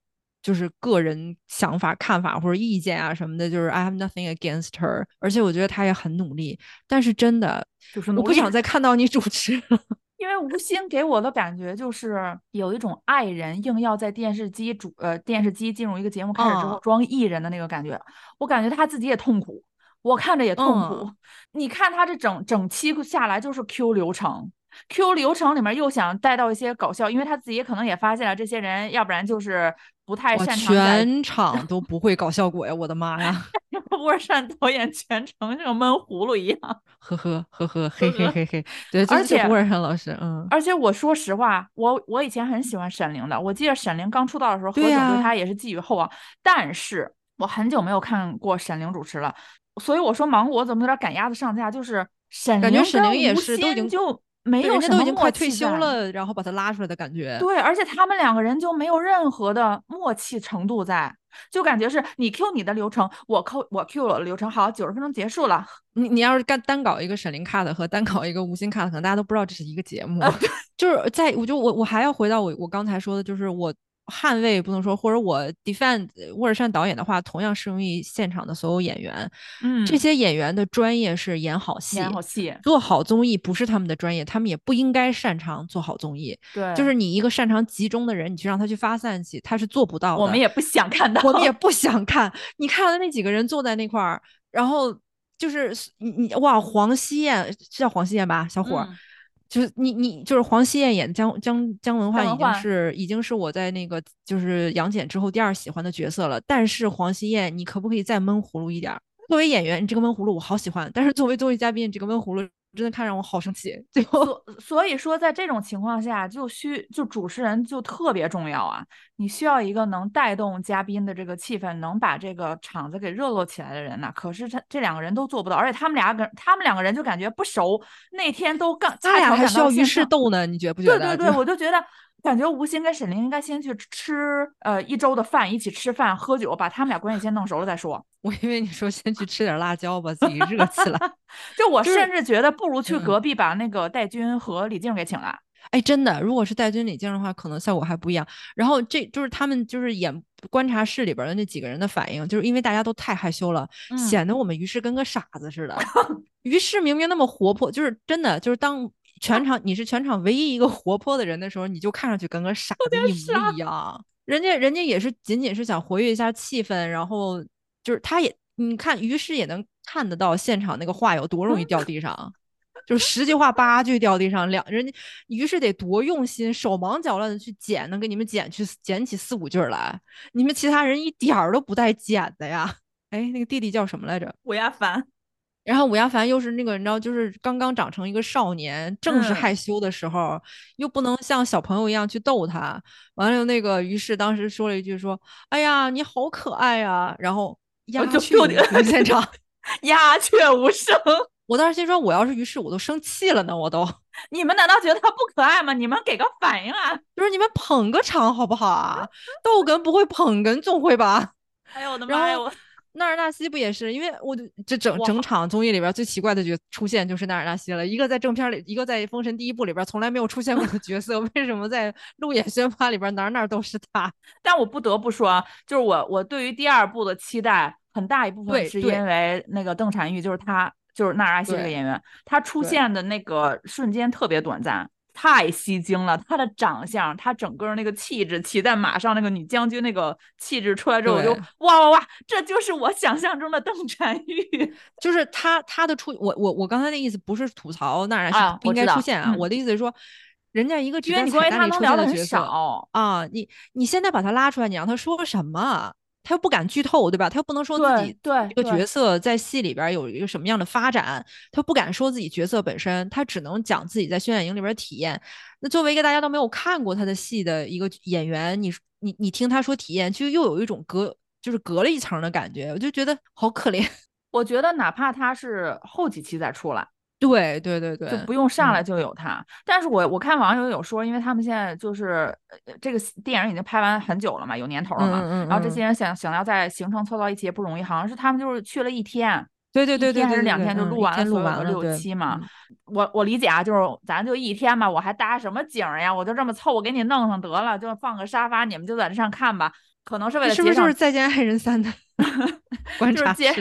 就是个人想法、看法或者意见啊什么的，就是 I have nothing against her，而且我觉得她也很努力。但是真的，就是我不想再看到你主持了，因为吴昕给我的感觉就是有一种爱人硬要在电视机主呃电视机进入一个节目开始之后装艺人的那个感觉，我感觉他自己也痛苦，我看着也痛苦。你看他这整整期下来就是 Q 流程。Q 流程里面又想带到一些搞笑，因为他自己可能也发现了这些人，要不然就是不太擅长。全场都不会搞笑果呀！我的妈呀！沃善导演全程像闷葫芦一样，呵呵呵呵，嘿嘿嘿嘿。对，而且沃善老师，嗯。而且我说实话，我我以前很喜欢沈凌的，我记得沈凌刚出道的时候，何炅对他也是寄予厚望。但是我很久没有看过沈凌主持了，所以我说芒果怎么有点赶鸭子上架，就是沈凌跟吴昕就。没有什么快退休了，然后把他拉出来的感觉。对，而且他们两个人就没有任何的默契程度在，就感觉是你 Q 你的流程，我扣我 Q 我的流程，好，九十分钟结束了。你你要是干单搞一个沈凌 cut 和单搞一个吴昕 cut，可能大家都不知道这是一个节目。就是在我就我我还要回到我我刚才说的，就是我。捍卫不能说，或者我 defend 沃尔善导演的话，同样适用于现场的所有演员。嗯，这些演员的专业是演好戏，演好戏，做好综艺不是他们的专业，他们也不应该擅长做好综艺。对，就是你一个擅长集中的人，你去让他去发散去，他是做不到的。我们也不想看到，我们也不想看。你看了那几个人坐在那块儿，然后就是你你哇，黄熙燕是叫黄熙燕吧，小伙。就是你你就是黄熙燕演姜姜姜文焕已经是已经是我在那个就是杨戬之后第二喜欢的角色了，但是黄熙燕你可不可以再闷葫芦一点？作为演员，你这个闷葫芦我好喜欢，但是作为综艺嘉宾，这个闷葫芦。真的看让我好生气，最后所以说，在这种情况下，就需就主持人就特别重要啊！你需要一个能带动嘉宾的这个气氛，能把这个场子给热络起来的人呢。可是他这两个人都做不到，而且他们俩跟他们两个人就感觉不熟，那天都刚他俩还需要于是斗呢，你觉不觉得？对对对，我就觉得。感觉吴昕跟沈凌应该先去吃呃一周的饭，一起吃饭喝酒，把他们俩关系先弄熟了再说。我以为你说先去吃点辣椒吧，自己热起来。就我甚至觉得不如去隔壁把那个戴军和李静给请来。哎，真的，如果是戴军、李静的话，可能效果还不一样。然后这就是他们就是演观察室里边的那几个人的反应，就是因为大家都太害羞了，显得我们于是跟个傻子似的。于是明明那么活泼，就是真的就是当。全场你是全场唯一一个活泼的人的时候，你就看上去跟个傻子一模一样。人家人家也是仅仅是想活跃一下气氛，然后就是他也你看，于是也能看得到现场那个话有多容易掉地上，就是十句话八句掉地上。两人家于是得多用心，手忙脚乱的去捡，能给你们捡去捡起四五句来。你们其他人一点儿都不带捡的呀。哎，那个弟弟叫什么来着？吴亚凡。然后武亚凡又是那个你知道，就是刚刚长成一个少年，正是害羞的时候，又不能像小朋友一样去逗他。完了，那个于是当时说了一句说：“哎呀，你好可爱啊！”然后鸦雀无声现场，鸦雀无声。我当时心说，我要是于是，我都生气了呢。我都，你们难道觉得他不可爱吗？你们给个反应啊！就是你们捧个场好不好啊？逗哏不会捧哏总会吧？哎呦我的妈呀！我纳尔纳西不也是？因为我这整整场综艺里边最奇怪的角出现就是纳尔纳西了，一个在正片里，一个在《封神》第一部里边从来没有出现过的角色，为什么在《路演宣发》里边哪哪都是他？但我不得不说，就是我我对于第二部的期待很大一部分是因为那个邓婵玉，就是他。就是纳尔纳西这个演员，他出现的那个瞬间特别短暂，太吸睛了。她的长相，她整个那个气质，骑在马上那个女将军那个气质出来之后，我就哇哇哇，这就是我想象中的邓婵玉。就是他他的出，我我我刚才那意思不是吐槽纳尔阿西不应该出现啊，我的意思是说，人家一个因为你关于他能聊的很少啊，你你现在把他拉出来，你让他说什么？他又不敢剧透，对吧？他又不能说自己对这个角色在戏里边有一个什么样的发展，他不敢说自己角色本身，他只能讲自己在宣演营里边体验。那作为一个大家都没有看过他的戏的一个演员，你你你听他说体验，其实又有一种隔就是隔了一层的感觉，我就觉得好可怜。我觉得哪怕他是后几期再出来。对对对对，就不用上来就有他。但是我我看网友有说，因为他们现在就是这个电影已经拍完很久了嘛，有年头了嘛。然后这些人想想要在行程凑到一起也不容易，好像是他们就是去了一天，对对对对，还是两天就录完了录完了六期嘛。我我理解啊，就是咱就一天嘛，我还搭什么景呀？我就这么凑，我给你弄上得了，就放个沙发，你们就在这上看吧。可能是为了是不是就是再见爱人三的 观察，节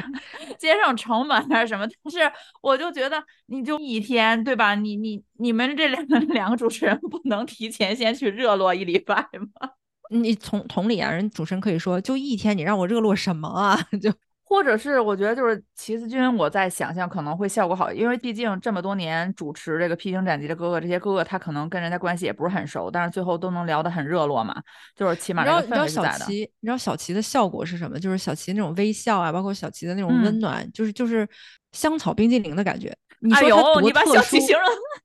节省成本还是什么？但是我就觉得，你就一天对吧？你你你们这两个 两个主持人不能提前先去热络一礼拜吗？你从同理啊，人主持人可以说，就一天，你让我热络什么啊？就。或者是我觉得就是齐思君，我在想象可能会效果好，因为毕竟这么多年主持这个披荆斩棘的哥哥，这些哥哥他可能跟人家关系也不是很熟，但是最后都能聊得很热络嘛，就是起码这个氛围在的。你知道小齐，你知道小齐的效果是什么？就是小齐那种微笑啊，包括小齐的那种温暖，就是就是香草冰激凌的感觉。你说他多特殊？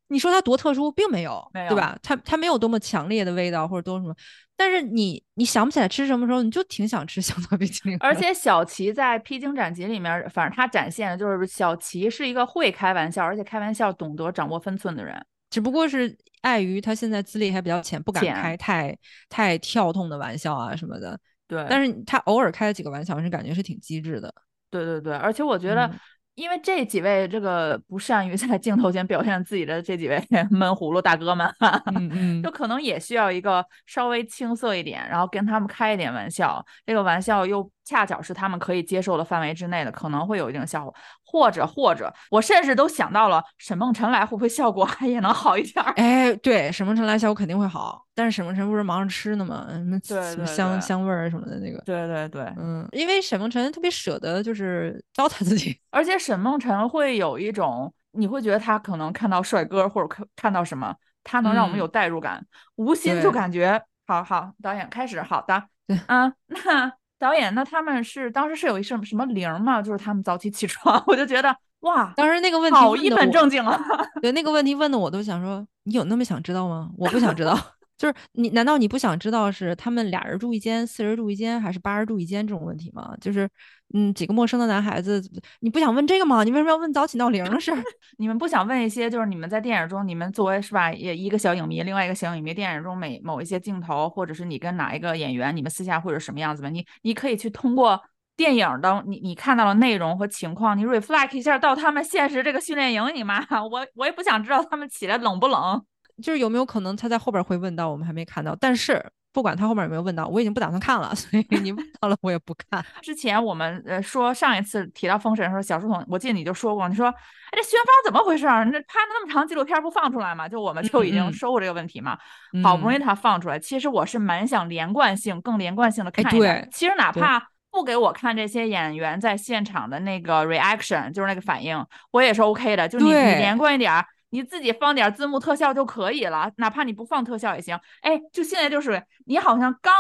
你说他多特殊，并没有没有，对吧？他他没有多么强烈的味道或者多什么。但是你你想不起来吃什么时候，你就挺想吃香草 冰淇淋。而且小齐在《披荆斩棘》里面，反正他展现的就是小齐是一个会开玩笑，而且开玩笑懂得掌握分寸的人。只不过是碍于他现在资历还比较浅，不敢开太太跳痛的玩笑啊什么的。对。但是他偶尔开了几个玩笑，是感觉是挺机智的。对对对，而且我觉得。因为这几位这个不善于 在镜头前表现自己的这几位 闷葫芦大哥们，嗯嗯，就可能也需要一个稍微青涩一点，然后跟他们开一点玩笑，这个玩笑又。恰巧是他们可以接受的范围之内的，可能会有一定效果，或者或者我甚至都想到了沈梦辰来会不会效果 还也能好一点？哎，对，沈梦辰来效果肯定会好，但是沈梦辰不是忙着吃呢吗？什么什么香香味儿什么的那个？对对对，嗯，因为沈梦辰特别舍得就是糟蹋自己，而且沈梦辰会有一种，你会觉得他可能看到帅哥或者看看到什么，他能让我们有代入感，无心就感觉好好。导演开始，好的，对，嗯，那。导演，那他们是当时是有一什么什么铃吗？就是他们早起起床，我就觉得哇，当时那个问题好一本正经啊。对，那个问题问的我都想说，你有那么想知道吗？我不想知道。就是你，难道你不想知道是他们俩人住一间、四人住一间，还是八人住一间这种问题吗？就是，嗯，几个陌生的男孩子，你不想问这个吗？你为什么要问早起闹铃的事？你们不想问一些，就是你们在电影中，你们作为是吧，也一个小影迷，另外一个小影迷，电影中每某一些镜头，或者是你跟哪一个演员，你们私下会是什么样子吗？你你可以去通过电影的你你看到的内容和情况，你 reflect 一下到他们现实这个训练营，你妈，我我也不想知道他们起来冷不冷。就是有没有可能他在后边会问到，我们还没看到。但是不管他后面有没有问到，我已经不打算看了，所以你问到了我也不看。之前我们呃说上一次提到封神的时候，小书童，我记得你就说过，你说哎这宣发怎么回事？那拍了那么长纪录片不放出来吗？就我们就已经说过这个问题嘛。好不容易他放出来，其实我是蛮想连贯性更连贯性的看一下。其实哪怕不给我看这些演员在现场的那个 reaction，就是那个反应，我也是 OK 的。就你你连贯一点。你自己放点字幕特效就可以了，哪怕你不放特效也行。哎，就现在就是你好像刚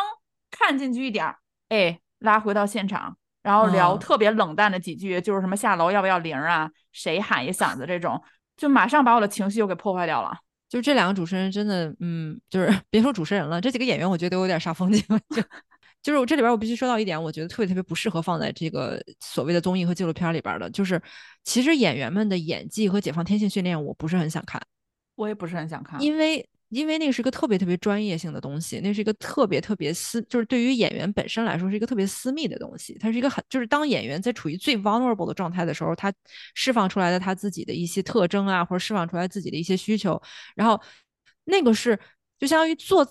看进去一点，哎，拉回到现场，然后聊嗯特别冷淡的几句，就是什么下楼要不要铃儿啊，谁喊一嗓子这种，就马上把我的情绪又给破坏掉了。就这两个主持人真的，嗯，就是 别说主持人了，这几个演员我觉得都有点煞风景了。就就是我这里边我必须说到一点，我觉得特别特别不适合放在这个所谓的综艺和纪录片里边的，就是其实演员们的演技和解放天性训练我不是很想看，我也不是很想看，因为因为那个是一个特别特别专业性的东西，那是一个特别特别私，就是对于演员本身来说是一个特别私密的东西。它是一个很，就是当演员在处于最 vulnerable 的状态的时候，他释放出来的他自己的一些特征啊，或者释放出来自己的一些需求，然后那个是就相当于做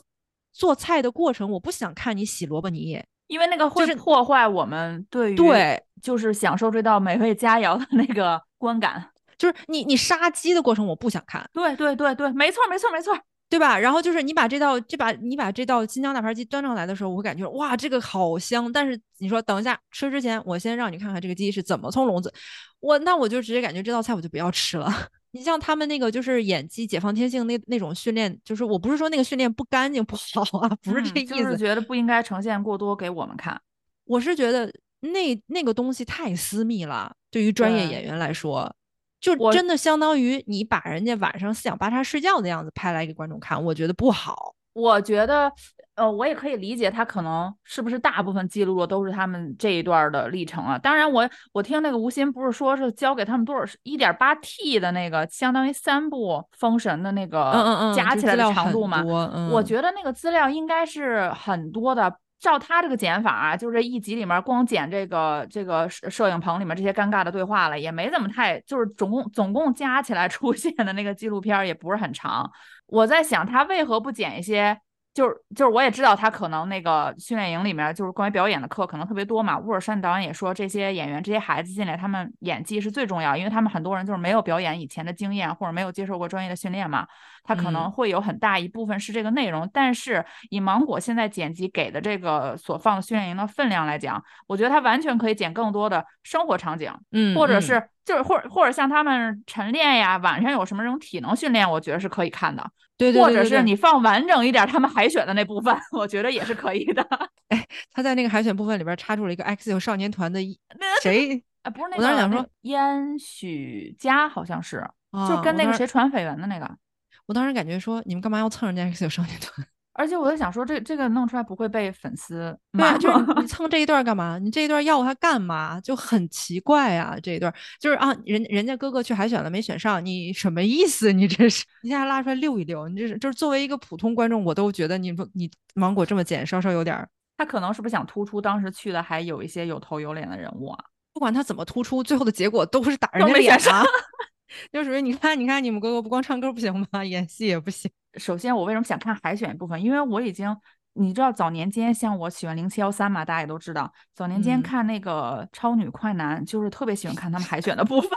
做菜的过程，我不想看你洗萝卜泥。因为那个会破坏我们对于对，就是享受这道美味佳肴的那个观感。就是你你杀鸡的过程，我不想看。对对对对，没错没错没错。对吧？然后就是你把这道这把你把这道新疆大盘鸡端上来的时候，我会感觉哇，这个好香。但是你说等一下吃之前，我先让你看看这个鸡是怎么从笼子，我那我就直接感觉这道菜我就不要吃了。你像他们那个就是演技解放天性那那种训练，就是我不是说那个训练不干净不好啊，不是嗯这意思，就是觉得不应该呈现过多给我们看。我是觉得那那个东西太私密了，对于专业演员来说。就真的相当于你把人家晚上四仰八叉睡觉的样子拍来给观众看，我觉得不好。我觉得，呃，我也可以理解他可能是不是大部分记录的都是他们这一段的历程啊。当然我，我听那个吴昕不是说是交给他们多少一点八 T 的那个，相当于三部《封神》的那个加起来的长度嘛。我觉得那个资料应该是很多的。照他这个剪法啊，就是这一集里面光剪这个这个摄摄影棚里面这些尴尬的对话了，也没怎么太，就是总共总共加起来出现的那个纪录片也不是很长。我在想他为何不剪一些，就是就是我也知道他可能那个训练营里面就是关于表演的课可能特别多嘛。乌尔善导演也说，这些演员这些孩子进来，他们演技是最重要，因为他们很多人就是没有表演以前的经验，或者没有接受过专业的训练嘛。他可能嗯会有很大一部分是这个内容，但是以芒果现在剪辑给的这个所放的训练营的分量来讲，我觉得他完全可以剪更多的生活场景，嗯，嗯或者是就是或者或者像他们晨练呀，晚上有什么这种体能训练，我觉得是可以看的，对对对或者是你放完整一点他们海选的那部分，我觉得也是可以的。哎他在那个海选部分里边插入了一个 X 玖少年团的一谁，啊，不是那我个，我当时想说燕许佳好像是，就跟那个谁传绯闻的那个。我当时感觉说你们干嘛要蹭人家 X 玖少年团？而且我在想说，这这个弄出来不会被粉丝对就是？你蹭这一段干嘛？你这一段要他干嘛？就很奇怪啊！这一段就是啊，人人家哥哥去海选了没选上，你什么意思？你这是你现在拉出来溜一溜，你这是就是作为一个普通观众，我都觉得你不你芒果这么剪，稍稍有点儿。他可能是不是想突出当时去的还有一些有头有脸的人物啊？不管他怎么突出，最后的结果都是打人家脸啊！就属于你看，你看你们哥哥不光唱歌不行吗？演戏也不行。首先，我为什么想看海选一部分？因为我已经，你知道早年间像我喜欢零七幺三嘛，大家也都知道，早年间嗯看那个超女快男，就是特别喜欢看他们海选的部分。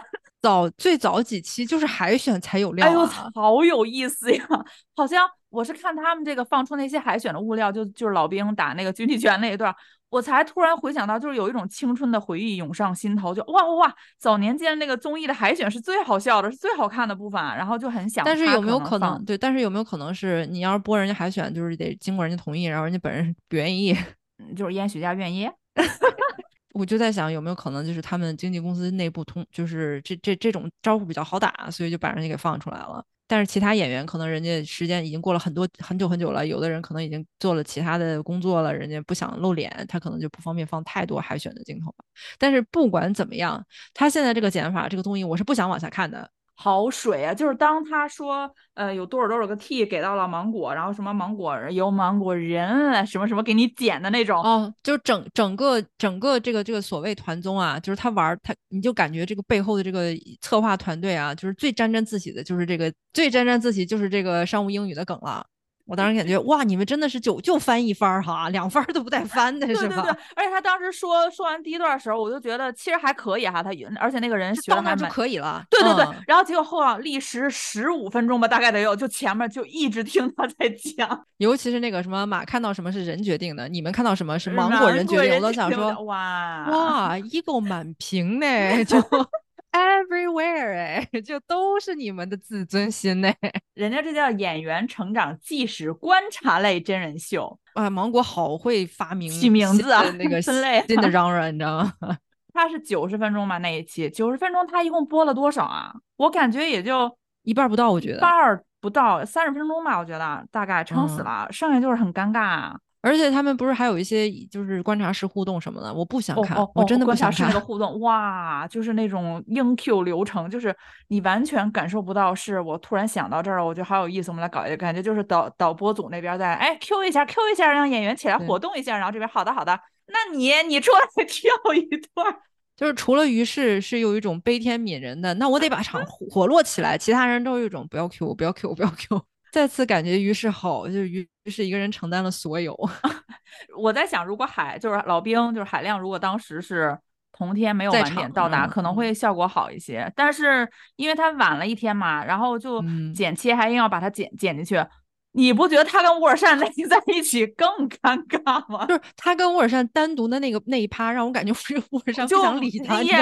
早最早几期就是海选才有料、啊，哎呦，好有意思呀！好像我是看他们这个放出那些海选的物料，就就是老兵打那个军体拳那一段，我才突然回想到，就是有一种青春的回忆涌上心头，就哇哇哇！早年间那个综艺的海选是最好笑的，是最好看的部分，然后就很想。但是有没有可能对？但是有没有可能是你要是播人家海选，就是得经过人家同意，然后人家本人不愿意？嗯就是烟许家愿意？我就在想有没有可能就是他们经纪公司内部通，就是这这这种招呼比较好打，所以就把人家给放出来了。但是其他演员可能人家时间已经过了很多很久很久了，有的人可能已经做了其他的工作了，人家不想露脸，他可能就不方便放太多海选的镜头吧。但是不管怎么样，他现在这个剪法，这个综艺我是不想往下看的。好水啊！就是当他说，呃，有多少多少个 T 给到了芒果，然后什么芒果由芒果人什么什么给你剪的那种，哦，就是整整个整个这个这个所谓团综啊，就是他玩他，你就感觉这个背后的这个策划团队啊，就是最沾沾自喜的，就是这个最沾沾自喜就是这个商务英语的梗了。我当时感觉哇，你们真的是就就翻一番儿哈，两番儿都不带翻的是吧？对对对，而且他当时说说完第一段的时候，我就觉得其实还可以哈，他而且那个人学到那儿就的还蛮。可以了。对对对，嗯然后结果后啊，历时十五分钟吧，大概得有，就前面就一直听他在讲，尤其是那个什么马看到什么是人决定的，你们看到什么是芒芒果人决定，人我都想说哇哇，ego 满屏呢，就 everywhere 哎，就都是你们的自尊心哎。人家这叫演员成长纪实观察类真人秀啊！芒果好会发明起名字啊，那个分类真的 嚷嚷，你知道吗？他是九十分钟吧那一期，九十分钟他一共播了多少啊？我感觉也就一半不到，我觉得半儿不到三十分钟吧，我觉得大概撑死了，剩下就是很尴尬。而且他们不是还有一些就是观察室互动什么的，我不想看，我真的不想看那个互动。哇，就是那种硬 Q 流程，就是你完全感受不到。是我突然想到这儿了，我觉得好有意思，我们来搞一个，感觉就是导导播组那边在哎 Q 一下，Q 一下，让演员起来活动一下，然后这边好的好的，那你你出来跳 一段。就是除了于是是有一种悲天悯人的，那我得 把场活络起来，其他人都有一种不要 Q 不要 Q 不要 Q。再次感觉于是好，就是于是一个人承担了所有。我在想，如果海就是老兵，就是海亮，如果当时是同天没有晚点到达，可能会效果好一些。但是因为他晚了一天嘛，然后就剪切还硬要把它剪剪进去，你不觉得他跟沃尔善 那在一起更尴尬吗？就是他跟沃尔善单独的那个那一趴，让我感觉沃尔善不想理他，也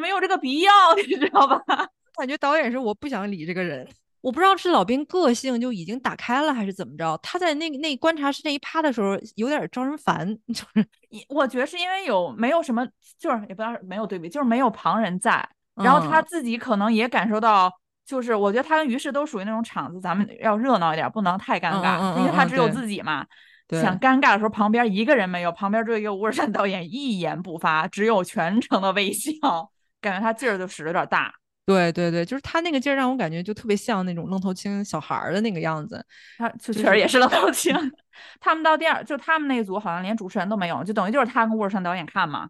没有这个必要，你知道吧？感觉导演是我不想理这个人。我不知道是老兵个性就已经打开了，还是怎么着？他在那那观察室那一趴的时候，有点招人烦。就是，我觉得是因为有没有什么，就是也不知道没有对比，就是没有旁人在，然后他自己可能也感受到，就是我觉得他跟于适都属于那种场子，咱们要热闹一点，不能太尴尬，因为他只有自己嘛。想尴尬的时候，旁边一个人没有，旁边只有一个吴尔善导演一言不发，只有全程的微笑，感觉他劲儿就使的有点大。对对对，就是他那个劲儿让我感觉就特别像那种愣头青小孩儿的那个样子，他就确实也是愣头青。他们到第二，就他们那组好像连主持人都没有，就等于就是他跟沃尔善导演看嘛。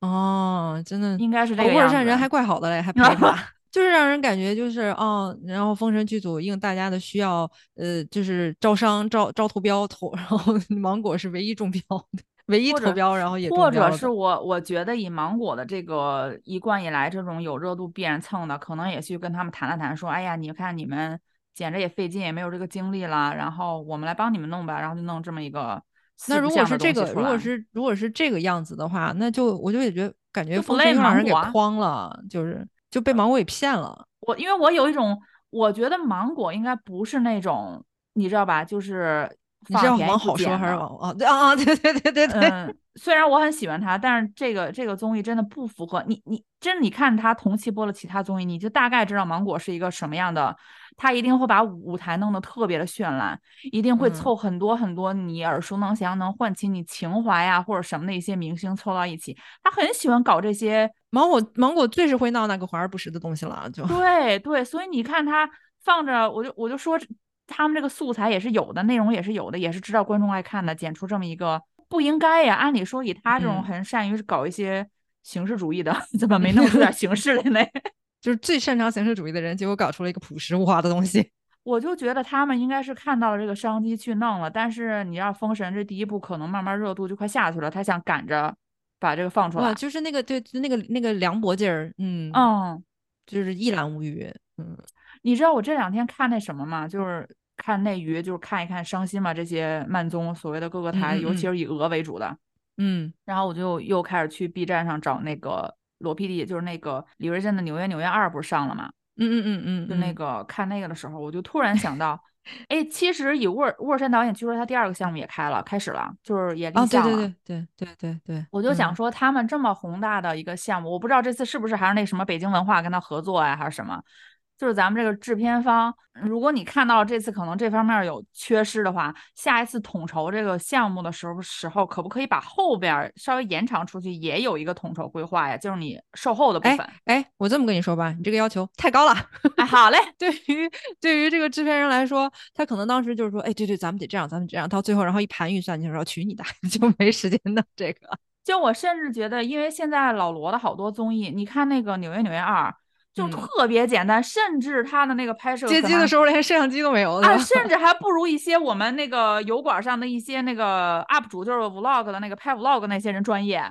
哦，真的应该是这个沃尔善人还怪好的嘞，还陪他，就是让人感觉就是哦，然后封神剧组应大家的需要，呃，就是招商招招投标投，然后 芒果是唯一中标的。唯一投标，然后也或者是我，我觉得以芒果的这个一贯以来这种有热度必然蹭的，可能也去跟他们谈了谈，说，哎呀，你看你们剪着也费劲，也没有这个精力了，然后我们来帮你们弄吧，然后就弄这么一个。那如果是这个，如果是如果是这个样子的话，那就我就也觉得感觉封神让人给诓了，就是就被芒果给骗了。我因为我有一种，我觉得芒果应该不是那种，你知道吧，就是。你是要往好说还是往啊？对啊啊！对对对对对。嗯，虽然我很喜欢他，但是这个这个综艺真的不符合你。你真的你看他同期播了其他综艺，你就大概知道芒果是一个什么样的。他一定会把舞台弄得特别的绚烂，一定会凑很多很多你耳熟能详、能唤起你情怀呀或者什么的一些明星凑到一起。他很喜欢搞这些。芒果芒果最是会闹那个华而不实的东西了，就对对。所以你看他放着，我就我就说。他们这个素材也是有的，内容也是有的，也是知道观众爱看的，剪出这么一个不应该呀。按理说，以他这种很善于搞一些形式主义的，怎么没弄出点 形式来呢？就是最擅长形式主义的人，结果搞出了一个朴实无华的东西。我就觉得他们应该是看到了这个商机去弄了，但是你要封神这第一部可能慢慢热度就快下去了，他想赶着把这个放出来。就是那个对那个那个凉薄劲儿，嗯嗯，就是一览无余，嗯。你知道我这两天看那什么吗？就是看内娱，就是看一看伤心嘛，这些慢综，所谓的各个台，尤其是以俄为主的。嗯，然后我就又开始去 B 站上找那个罗 PD，就是那个李瑞镇的《纽约纽约二》不是上了吗？嗯嗯嗯嗯，就那个看那个的时候，我就突然想到，哎，其实以沃沃尔山导演，据说他第二个项目也开了，开始了，就是也立项了。对对对对对对。我就想说，他们这么宏大的一个项目，我不知道这次是不是还是那什么北京文化跟他合作呀，还是什么？就是咱们这个制片方，如果你看到这次可能这方面有缺失的话，下一次统筹这个项目的时候时候，可不可以把后边稍微延长出去，也有一个统筹规划呀？就是你售后的部分。哎，我这么跟你说吧，你这个要求太高了。哎，好嘞。对于对于这个制片人来说，他可能当时就是说，哎，对对，咱们得这样，咱们这样，到最后然后一盘预算，就说娶你的，就没时间弄这个。就我甚至觉得，因为现在老罗的好多综艺，你看那个《纽约纽约二》。就特别简单，甚至他的那个拍摄接机的时候连摄像机都没有啊，甚至还不如一些我们那个油管上的一些那个 UP 主，就是 Vlog 的那个拍 Vlog 那些人专业。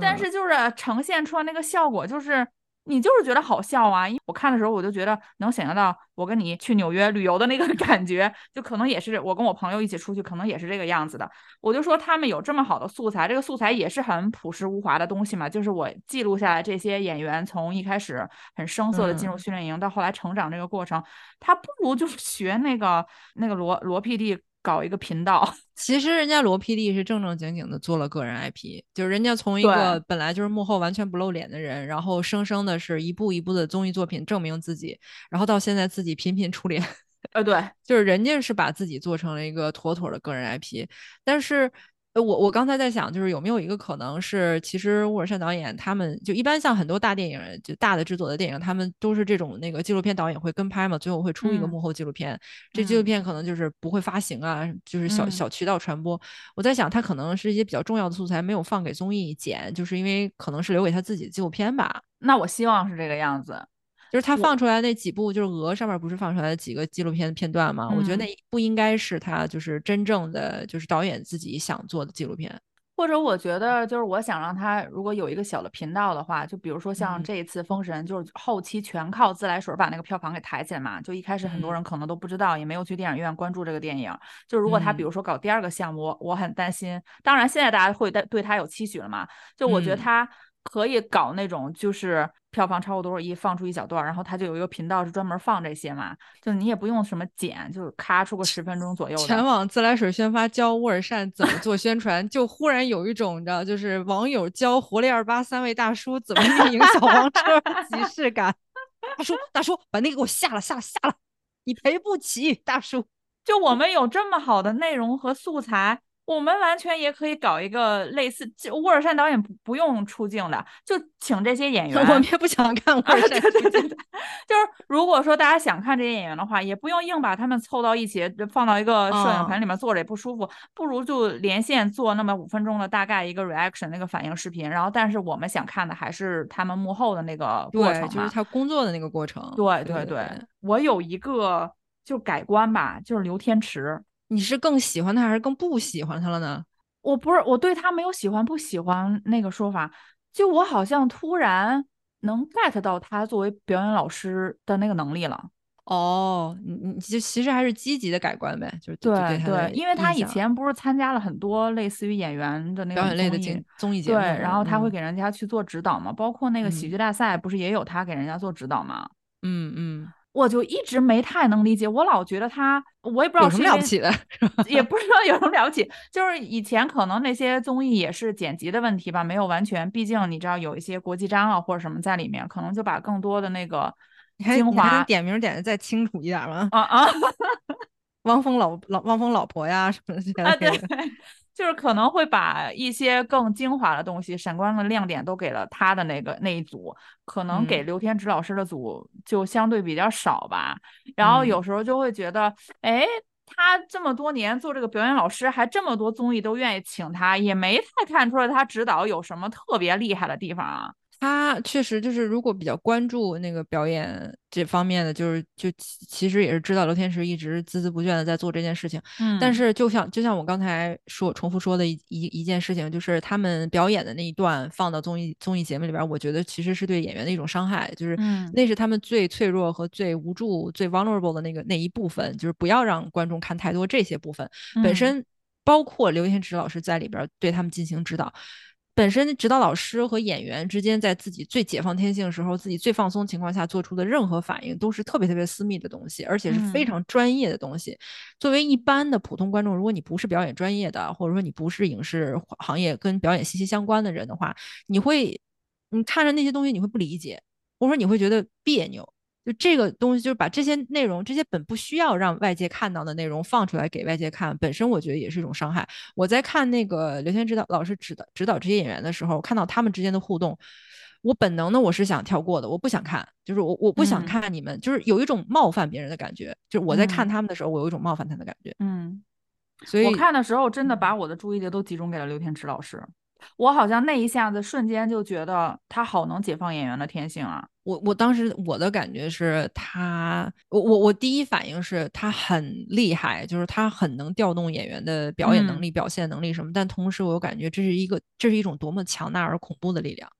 但是就是呈现出来那个效果，就是你就是觉得好笑啊。因为我看的时候，我就觉得能想象到我跟你去纽约旅游的那个 感觉，就可能也是我跟我朋友一起出去，可能也是这个样子的。我就说他们有这么好的素材，这个素材也是很朴实无华的东西嘛，就是我记录下来这些演员从一开始很生涩的进入训练营，到后来成长这个过程，他不如就是学那个那个罗罗 PD。搞一个频道，其实人家罗 PD 是正正经经的做了个人 IP，就是人家从一个本来就是幕后完全不露脸的人，然后生生的是一步一步的综艺作品证明自己，然后到现在自己频频出脸，呃，对，就是人家是把自己做成了一个妥妥的个人 IP，但是。呃，我我刚才在想，就是有没有一个可能是，其实乌尔善导演他们就一般像很多大电影，就大的制作的电影，他们都是这种那个纪录片导演会跟拍嘛，最后会出一个幕后纪录片。这纪录片可能就是不会发行啊，就是小小渠道传播。我在想，他可能是一些比较重要的素材没有放给综艺剪，就是因为可能是留给他自己的纪录片吧。那我希望是这个样子。就是他放出来那几部，就是鹅上面不是放出来的几个纪录片片段吗？我觉得那不应该是他就是真正的就是导演自己想做的纪录片，或者我觉得就是我想让他如果有一个小的频道的话，就比如说像这一次《封神》，就是后期全靠自来水把那个票房给抬起来嘛。就一开始很多人可能都不知道，也没有去电影院关注这个电影。就如果他比如说搞第二个项目，我很担心。当然现在大家会对对他有期许了嘛？就我觉得他。可以搞那种，就是票房超过多少亿，放出一小段，然后他就有一个频道是专门放这些嘛，就你也不用什么剪，就是咔出个十分钟左右。全网自来水宣发教沃尔善怎么做宣传，就忽然有一种你知道，就是网友教活力二八三位大叔怎么运营小黄车即视感。大叔，大叔，把那个给我下了，下了，下了，你赔不起，大叔。就我们有这么好的内容和素材。我们完全也可以搞一个类似，就沃尔善导演不不用出镜的，就请这些演员。我们也不想看沃尔善。对对对对，就是如果说大家想看这些演员的话，也不用硬把他们凑到一起，放到一个摄影棚里面坐着也不舒服，不如就连线做那么五分钟的大概一个 reaction 那个反应视频。然后，但是我们想看的还是他们幕后的那个过程，就是他工作的那个过程。对对对，我有一个就改观吧，就是刘天池。你是更喜欢他还是更不喜欢他了呢？我不是，我对他没有喜欢不喜欢那个说法，就我好像突然能 get 到他作为表演老师的那个能力了。哦，你你就其实还是积极的改观呗，就是对对，因为他以前不是参加了很多类似于演员的那个表演类的综艺节目，对，然后他会给人家去做指导嘛，包括那个喜剧大赛不是也有他给人家做指导嘛？嗯嗯。我就一直没太能理解，我老觉得他，我也不知道有什么了不起的，也不知道有什么了不起，就是以前可能那些综艺也是剪辑的问题吧，没有完全，毕竟你知道有一些国际章啊或者什么在里面，可能就把更多的那个精华点名点的再清楚一点吗？啊啊，汪峰老老汪峰老婆呀什么的啊对。就是可能会把一些更精华的东西、闪光的亮点都给了他的那个那一组，可能给刘天池老师的组就相对比较少吧。然后有时候就会觉得，哎，他这么多年做这个表演老师，还这么多综艺都愿意请他，也没太看出来他指导有什么特别厉害的地方啊。他确实就是，如果比较关注那个表演这方面的，就是就其实也是知道刘天池一直孜孜不倦的在做这件事情。嗯，但是就像就像我刚才说重复说的一一一件事情，就是他们表演的那一段放到综艺综艺节目里边，我觉得其实是对演员的一种伤害，就是那是他们最脆弱和最无助、最 vulnerable 的那个那一部分，就是不要让观众看太多这些部分。本身包括刘天池老师在里边对他们进行指导。本身指导老师和演员之间，在自己最解放天性的时候，自己最放松情况下做出的任何反应，都是特别特别私密的东西，而且是非常专业的东西。作为一般的普通观众，如果你不是表演专业的，或者说你不是影视行业跟表演息息相关的人的话，你会，你看着那些东西，你会不理解，或者说你会觉得别扭。就这个东西，就是把这些内容，这些本不需要让外界看到的内容放出来给外界看，本身我觉得也是一种伤害。我在看那个刘天指导老师指导指导这些演员的时候，看到他们之间的互动，我本能的我是想跳过的，我不想看，就是我我不想看你们，就是有一种冒犯别人的感觉。就是我在看他们的时候，我有一种冒犯他的感觉。嗯，所以我看的时候真的把我的注意力都集中给了刘天池老师。我好像那一下子瞬间就觉得他好能解放演员的天性啊！我我当时我的感觉是他，我我我第一反应是他很厉害，就是他很能调动演员的表演能力、表现能力什么。但同时我又感觉这是一个这是一种多么强大而恐怖的力量。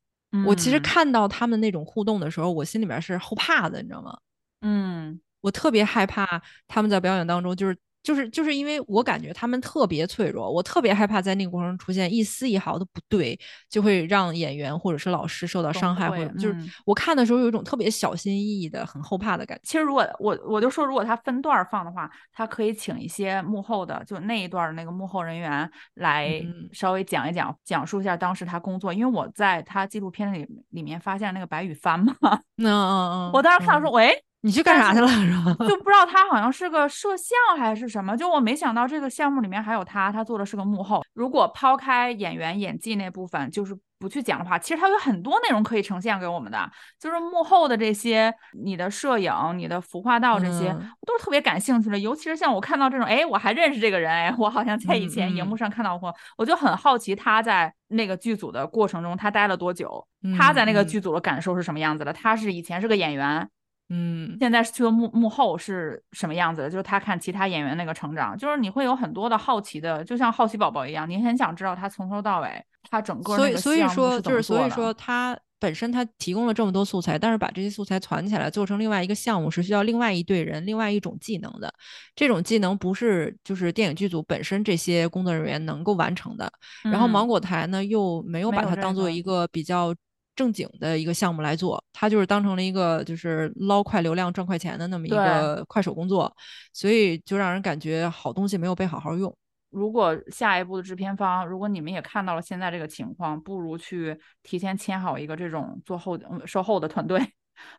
我其实嗯看到他们那种互动的时候，我心里面是后怕的，你知道吗？嗯我特别害怕他们在表演当中，就是就是就是因为我感觉他们特别脆弱，我特别害怕在那个过程中出现一丝一毫的不对，就会让演员或者是老师受到伤害，或者就是嗯我看的时候有一种特别小心翼翼的、很后怕的感觉。其实如果我我就说，如果他分段儿放的话，他可以请一些幕后的，就那一段儿那个幕后人员来嗯稍微讲一讲，讲述一下当时他工作。因为我在他纪录片里里面发现那个白羽帆嘛，嗯嗯嗯，我当时看到说，嗯喂，你去干啥去了是吧？就不知道他好像是个摄像还是什么，就我没想到这个项目里面还有他，他做的是个幕后。如果抛开演员演技那部分，就是不去讲的话，其实他有很多内容可以呈现给我们的，就是幕后的这些，你的摄影、你的服化道这些，嗯我都是特别感兴趣的。尤其是像我看到这种，哎，我还认识这个人，哎，我好像在以前荧幕上看到过，我就很好奇他在那个剧组的过程中他待了多久，他在那个嗯剧组的感受是什么样子的，他是以前是个演员。嗯现在是去了幕幕后是什么样子的？就是他看其他演员那个成长，就是你会有很多的好奇的，就像好奇宝宝一样，你很想知道他从头到尾，他整个所以所以说就是所以说他本身他提供了这么多素材，但是把这些素材攒起来做成另外一个项目是需要另外一队人、另外一种技能的。这种技能不是就是电影剧组本身这些工作人员能够完成的。然后芒嗯果台呢又没有把它当做一个比较正经的一个项目来做，它就是当成了一个就是捞快流量赚快钱的那么一个快手工作，所以就让人感觉好东西没有被好好用。如果下一步的制片方，如果你们也看到了现在这个情况，不如去提前签好一个这种做后嗯售后的团队，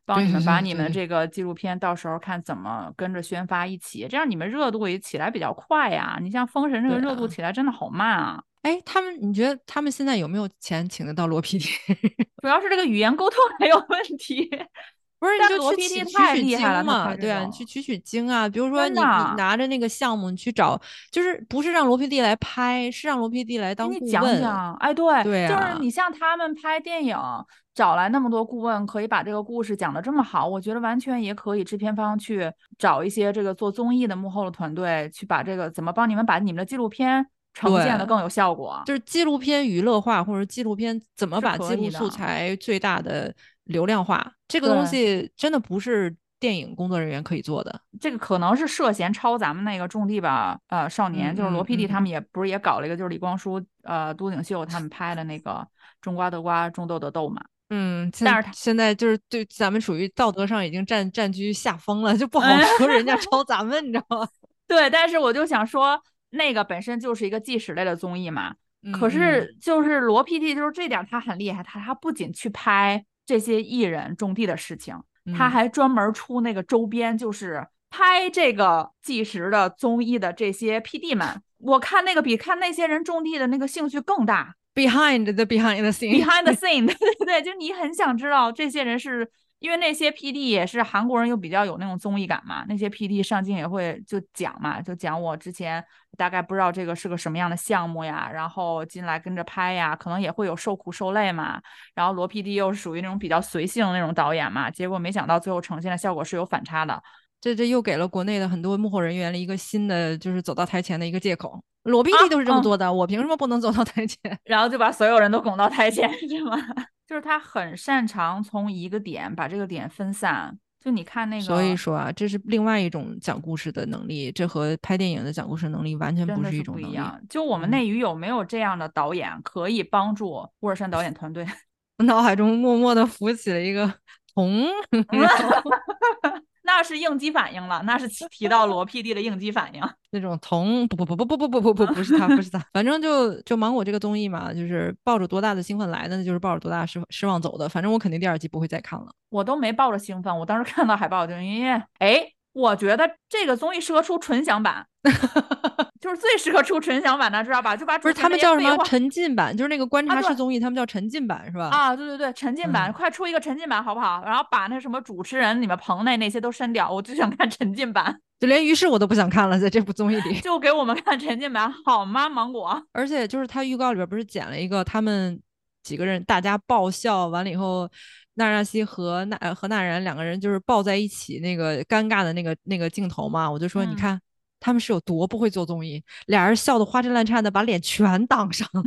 帮你们把你们这个纪录片到时候看怎么跟着宣发一起，这样你们热度也起来比较快呀。你像《封神》这个热度啊起来真的好慢啊，哎，他们你觉得他们现在有没有钱请得到罗 PD？主要是这个语言沟通 还有问题。不是，你就去取取取经嘛，对啊，你去取取经啊。比如说你你拿着那个项目，你去找，就是不是让罗 PD 来拍，是让罗 PD 来给你讲当顾问。讲，哎，对，对就是你像他们拍电影，找来那么多顾问，可以把这个故事讲得这么好，我觉得完全也可以制片方去找一些这个做综艺的幕后的团队，去把这个怎么帮你们把你们的纪录片呈现的更有效果。就是纪录片娱乐化，或者纪录片怎么把记录素材最大的流量化，这个东西真的不是电影工作人员可以做的。这个可能是涉嫌抄咱们那个种地吧，呃，少年，嗯就是罗嗯 PD 嗯他们也不是也搞了一个，就是李光洙、呃，都景秀他们拍的那个种瓜得瓜，种豆得豆嘛。嗯，但是他现现在就是对咱们属于道德上已经占占据下风了，就不好哎说人家 抄咱们，你知道吗？对，但是我就想说，那个本身就是一个纪实类的综艺嘛，可嗯是就是罗 PD 就是这点儿他很厉害，他他不仅去拍这些艺人种地的事情，他嗯还专门出那个周边，就是拍这个纪实的综艺的这些 PD 们。我看那个比看那些人种地的那个兴趣更大 behind the behind the scene，，behind the scene，对对对，就你很想知道这些人是。因为那些 PD 也是韩国人，又比较有那种综艺感嘛。那些 PD 上镜也会就讲嘛，就讲我之前大概不知道这个是个什么样的项目呀，然后进来跟着拍呀，可能也会有受苦受累嘛。然后罗 PD 又是属于那种比较随性的那种导演嘛，结果没想到最后呈现的效果是有反差的。这这又给了国内的很多幕后人员了一个新的，就是走到台前的一个借口。罗 PD 啊都是这么嗯做的，我凭什么不能走到台前？然后就把所有人都拱到台前，是吗？就是他很擅长从一个点把这个点分散。就你看那个，所以说啊，这是另外一种讲故事的能力，这和拍电影的讲故事能力完全不是是一种能力。不一样。就我们嗯内娱有没有这样的导演可以帮助乌尔善导演团队？我脑海中默默的浮起了一个 铜，然后那是应激反应了，那是提提到罗 PD 的应激反应。那种同，不不不不不不不不不不是他，不是他，反正就就芒果这个综艺嘛，就是抱着多大的兴奋来的，那就是抱着多大失失望走的。反正我肯定第二季不会再看了。我都没抱着兴奋，我当时看到海报就因为，哎，我觉得这个综艺适合出纯享版，就是最适合出纯享版的，知道吧？就把不是他们叫什么沉浸版，就是那个观察式综艺，他们叫沉浸版是吧？啊，对对对，沉浸版，嗯快出一个沉浸版好不好？然后把那什么主持人、你们棚内那些都删掉，我就想看沉浸版，就连于适我都不想看了，在这部综艺里。就给我们看沉浸版好吗？芒果，而且就是他预告里边不是剪了一个他们几个人大家爆笑完了以后，纳扎西和纳呃和纳然两个人就是抱在一起那个尴尬的那个那个镜头嘛，我就说你嗯看。他们是有多不会做综艺，俩人笑得花枝乱颤的，把脸全挡上了。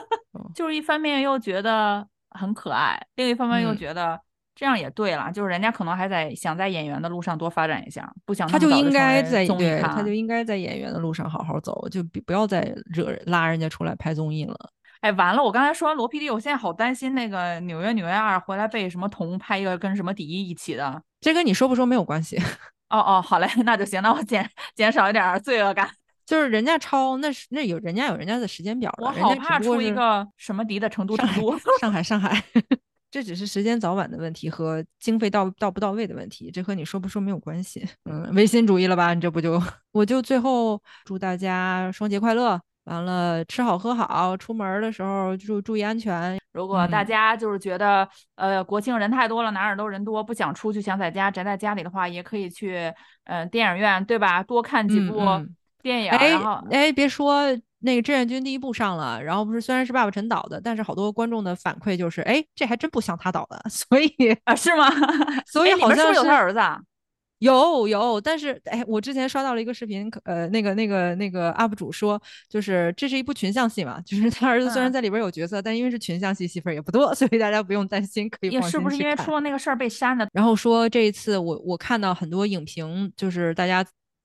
就是一方面又觉得很可爱，另一方面又嗯觉得这样也对了，就是人家可能还在想在演员的路上多发展一下，不想他就应该在对，他就应该在演员的路上好好走，就比不要再惹拉人家出来拍综艺了。哎，完了！我刚才说完罗 PD，我现在好担心那个《纽约纽约二》回来被什么同拍一个跟什么迪一一起的。这跟你说不说没有关系，哦哦，好嘞，那就行，那我减减少一点儿罪恶感。就是人家抄那是那有人家有人家的时间表，我好怕出一个什么迪的成都上海成都。上海上海，这只是时间早晚的问题和经费到到不到位的问题，这和你说不说没有关系。嗯，唯心主义了吧？你这不就我就最后祝大家双节快乐。完了，吃好喝好，出门的时候注注意安全。如果大嗯家就是觉得，呃，国庆人太多了，哪儿都人多，不想出去，想在家宅在家里的话，也可以去，呃，电影院，对吧？多看几部嗯嗯电影，哎然后哎，别说那个志愿军第一部上了，然后不是虽然是爸爸陈导的，但是好多观众的反馈就是，哎，这还真不像他导的，所以啊，是吗？所以哎你们是不是有好像是他儿子啊？有有，但是哎，我之前刷到了一个视频，呃，那个那个那个 UP 主说，就是这是一部群像戏嘛，就是他儿子虽然嗯在里边有角色，但因为是群像戏，戏份也不多，所以大家不用担心，可以也是不是因为出了那个事儿被删的？然后说这一次我我看到很多影评，就是大家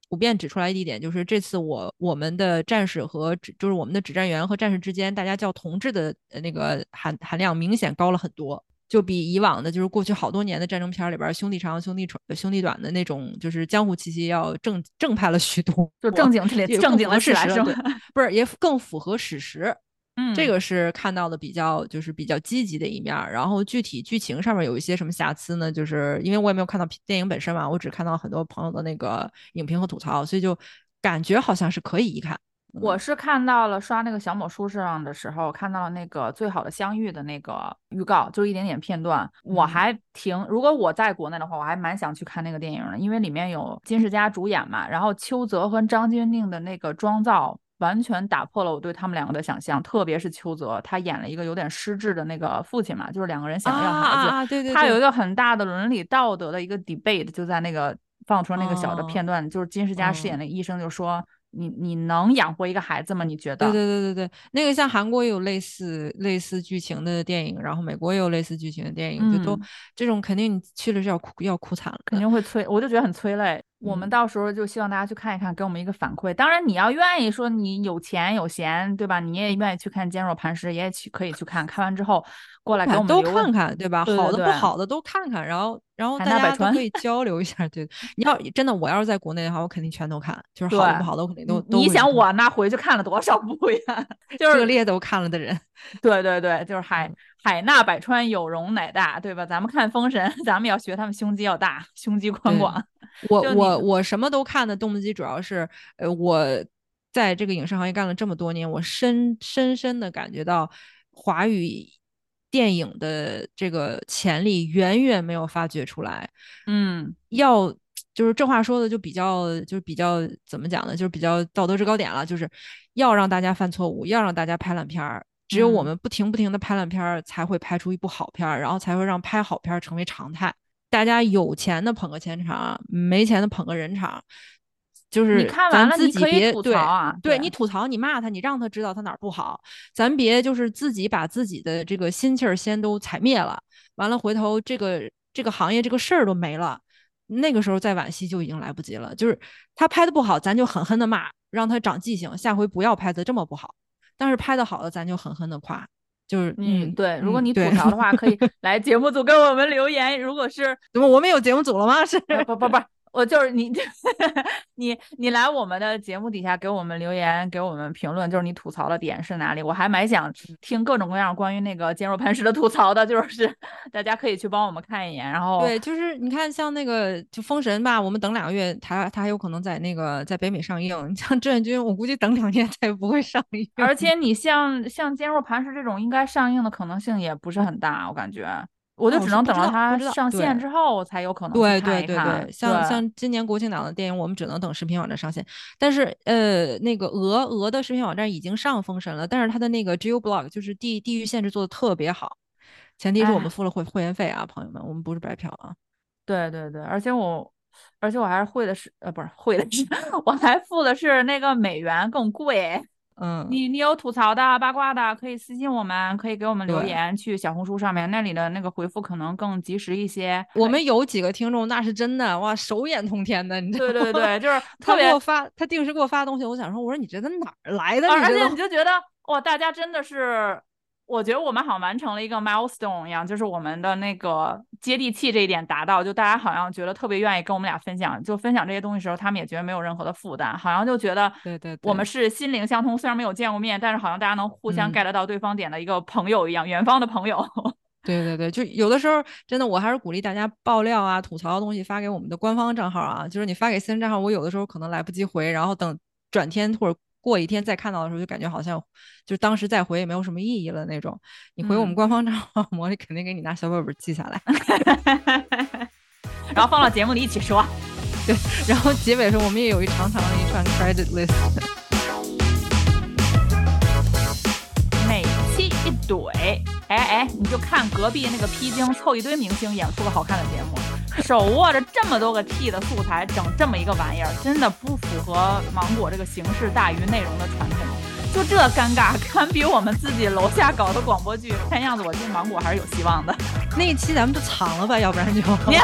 普遍指出来的一点，就是这次我我们的战士和指就是我们的指战员和战士之间，大家叫同志的呃那个含含量明显高了很多。就比以往的，就是过去好多年的战争片儿里边儿，兄弟长兄弟短兄弟短的那种，就是江湖气息要正正派了许多，就正经起来，正经了起来是吗？不是也更符合史实。嗯，这个是看到的比较就是比较积极的一面儿，然后具体剧情上面有一些什么瑕疵呢？就是因为我也没有看到电影本身嘛，我只看到很多朋友的那个影评和吐槽，所以就感觉好像是可以一看。我是看到了刷那个小某书上的时候，看到了那个最好的相遇的那个预告，就是一点点片段。我嗯还挺，如果我在国内的话，我还蛮想去看那个电影的，因为里面有金世佳主演嘛，然后邱泽和张钧甯的那个妆造。完全打破了我对他们两个的想象，特别是邱泽，他演了一个有点失智的那个父亲嘛，就是两个人想要孩子，啊啊，对对，对他有一个很大的伦理道德的一个 debate，就在那个放出了那个小的哦片段，就是金世佳饰演哦的医生就说。你你能养活一个孩子吗？你觉得？对对对对对，那个像韩国也有类似类似剧情的电影，然后美国也有类似剧情的电影，就都嗯这种肯定你去了是要哭要哭惨了肯。定会催，我就觉得很催泪。我们嗯到时候就希望大家去看一看，给我们一个反馈。当然，你要愿意说你有钱有闲，对吧？你也愿意去看《坚若磐石》，也去可以去看。看完之后过来给我们都看看，对吧？对好的不好的都看看，然后然后大家都可以 交流一下。对，你要真的我要是在国内的话，我肯定全都看，就是好的不好的我肯定都你你想我那回去看了多少部呀？就是涉猎都看了的人，对对对，就是海嗯海纳百川，有容乃大，对吧？咱们看《封神》，咱们要学他们胸肌要大，胸肌宽广。我我我什么都看的动机主要是，呃，我在这个影视行业干了这么多年，我深深深的感觉到华语电影的这个潜力远远没有发掘出来。嗯要就是这话说的就比较就是比较怎么讲呢？就是比较道德制高点了，就是要让大家犯错误，要让大家拍烂片儿。只有我嗯们不停不停的拍烂片儿，才会拍出一部好片儿，然后才会让拍好片儿成为常态。大家有钱的捧个钱场，没钱的捧个人场，就是你看完咱自己别吐槽对啊对对你吐槽，你骂他，你让他知道他哪儿不好，咱别就是自己把自己的这个心气儿先都踩灭了，完了回头这个这个行业这个事儿都没了，那个时候再惋惜就已经来不及了。就是他拍的不好，咱就狠狠的骂，让他长记性，下回不要拍的这么不好。但是拍的好的，咱就狠狠的夸。就是嗯，对，如果你吐槽的话，可以 来节目组给我们留言。如果是怎么我们有节目组了吗？是呃不不不，我就是你，你你来我们的节目底下给我们留言，给我们评论，就是你吐槽的点是哪里？我还蛮想听各种各样关于那个坚若磐石的吐槽的，就是大家可以去帮我们看一眼。然后对，就是你看，像那个就《封神》吧，我们等两个月，它它还有可能在那个在北美上映。你 像《志愿军》，我估计等两年它也不会上映。而且你像像坚若磐石这种，应该上映的可能性也不是很大，我感觉。我就哦只能等到它上线之后才有可能对对对对，像对像今年国庆档的电影，我们只能等视频网站上线。但是呃，那个俄俄的视频网站已经上《封神》了，但是它的那个 Geo Blog 就是地地域限制做的特别好，前提是我哎们付了会会员费啊，朋友们，我们不是白嫖啊。对对对，而且我，而且我还是会的是，呃，不是会的是，我还付的是那个美元更贵。嗯，你你有吐槽的、八卦的，可以私信我们，可以给我们留言，去小红书上面那里的那个回复可能更及时一些。我们有几个听众那是真的哇，手眼通天的，你知道吗？对对对，就是他特别给我发，他定时给我发东西，我想说，我说你这都哪儿来的？而且你就觉得哇，大家真的是，我觉得我们好像完成了一个 milestone 一样，就是我们的那个接地气这一点达到，就大家好像觉得特别愿意跟我们俩分享，就分享这些东西的时候，他们也觉得没有任何的负担，好像就觉得对对对我们是心灵相通，虽然没有见过面，但是好像大家能互相嗯 get 到对方点的一个朋友一样，远方的朋友。对对对，就有的时候真的，我还是鼓励大家爆料啊、吐槽的东西发给我们的官方账号啊。就是你发给私人账号，我有的时候可能来不及回，然后等转天或者过一天再看到的时候，就感觉好像就是当时再回也没有什么意义了那种。你回我们嗯官方账号，魔力肯定给你拿小本本记下来。然后放到节目里一起说。对然后结尾的时候，我们也有一长长的一串 credit list。每期一怼，哎哎，你就看隔壁那个披荆凑一堆明星演出个好看的节目，手握着这么多个 T 的素材，整这么一个玩意儿，真的不符合芒果这个形式大于内容的传统。就这尴尬，堪比我们自己楼下搞的广播剧。看样子我进芒果还是有希望的。那一期咱们就藏了吧，要不然就。你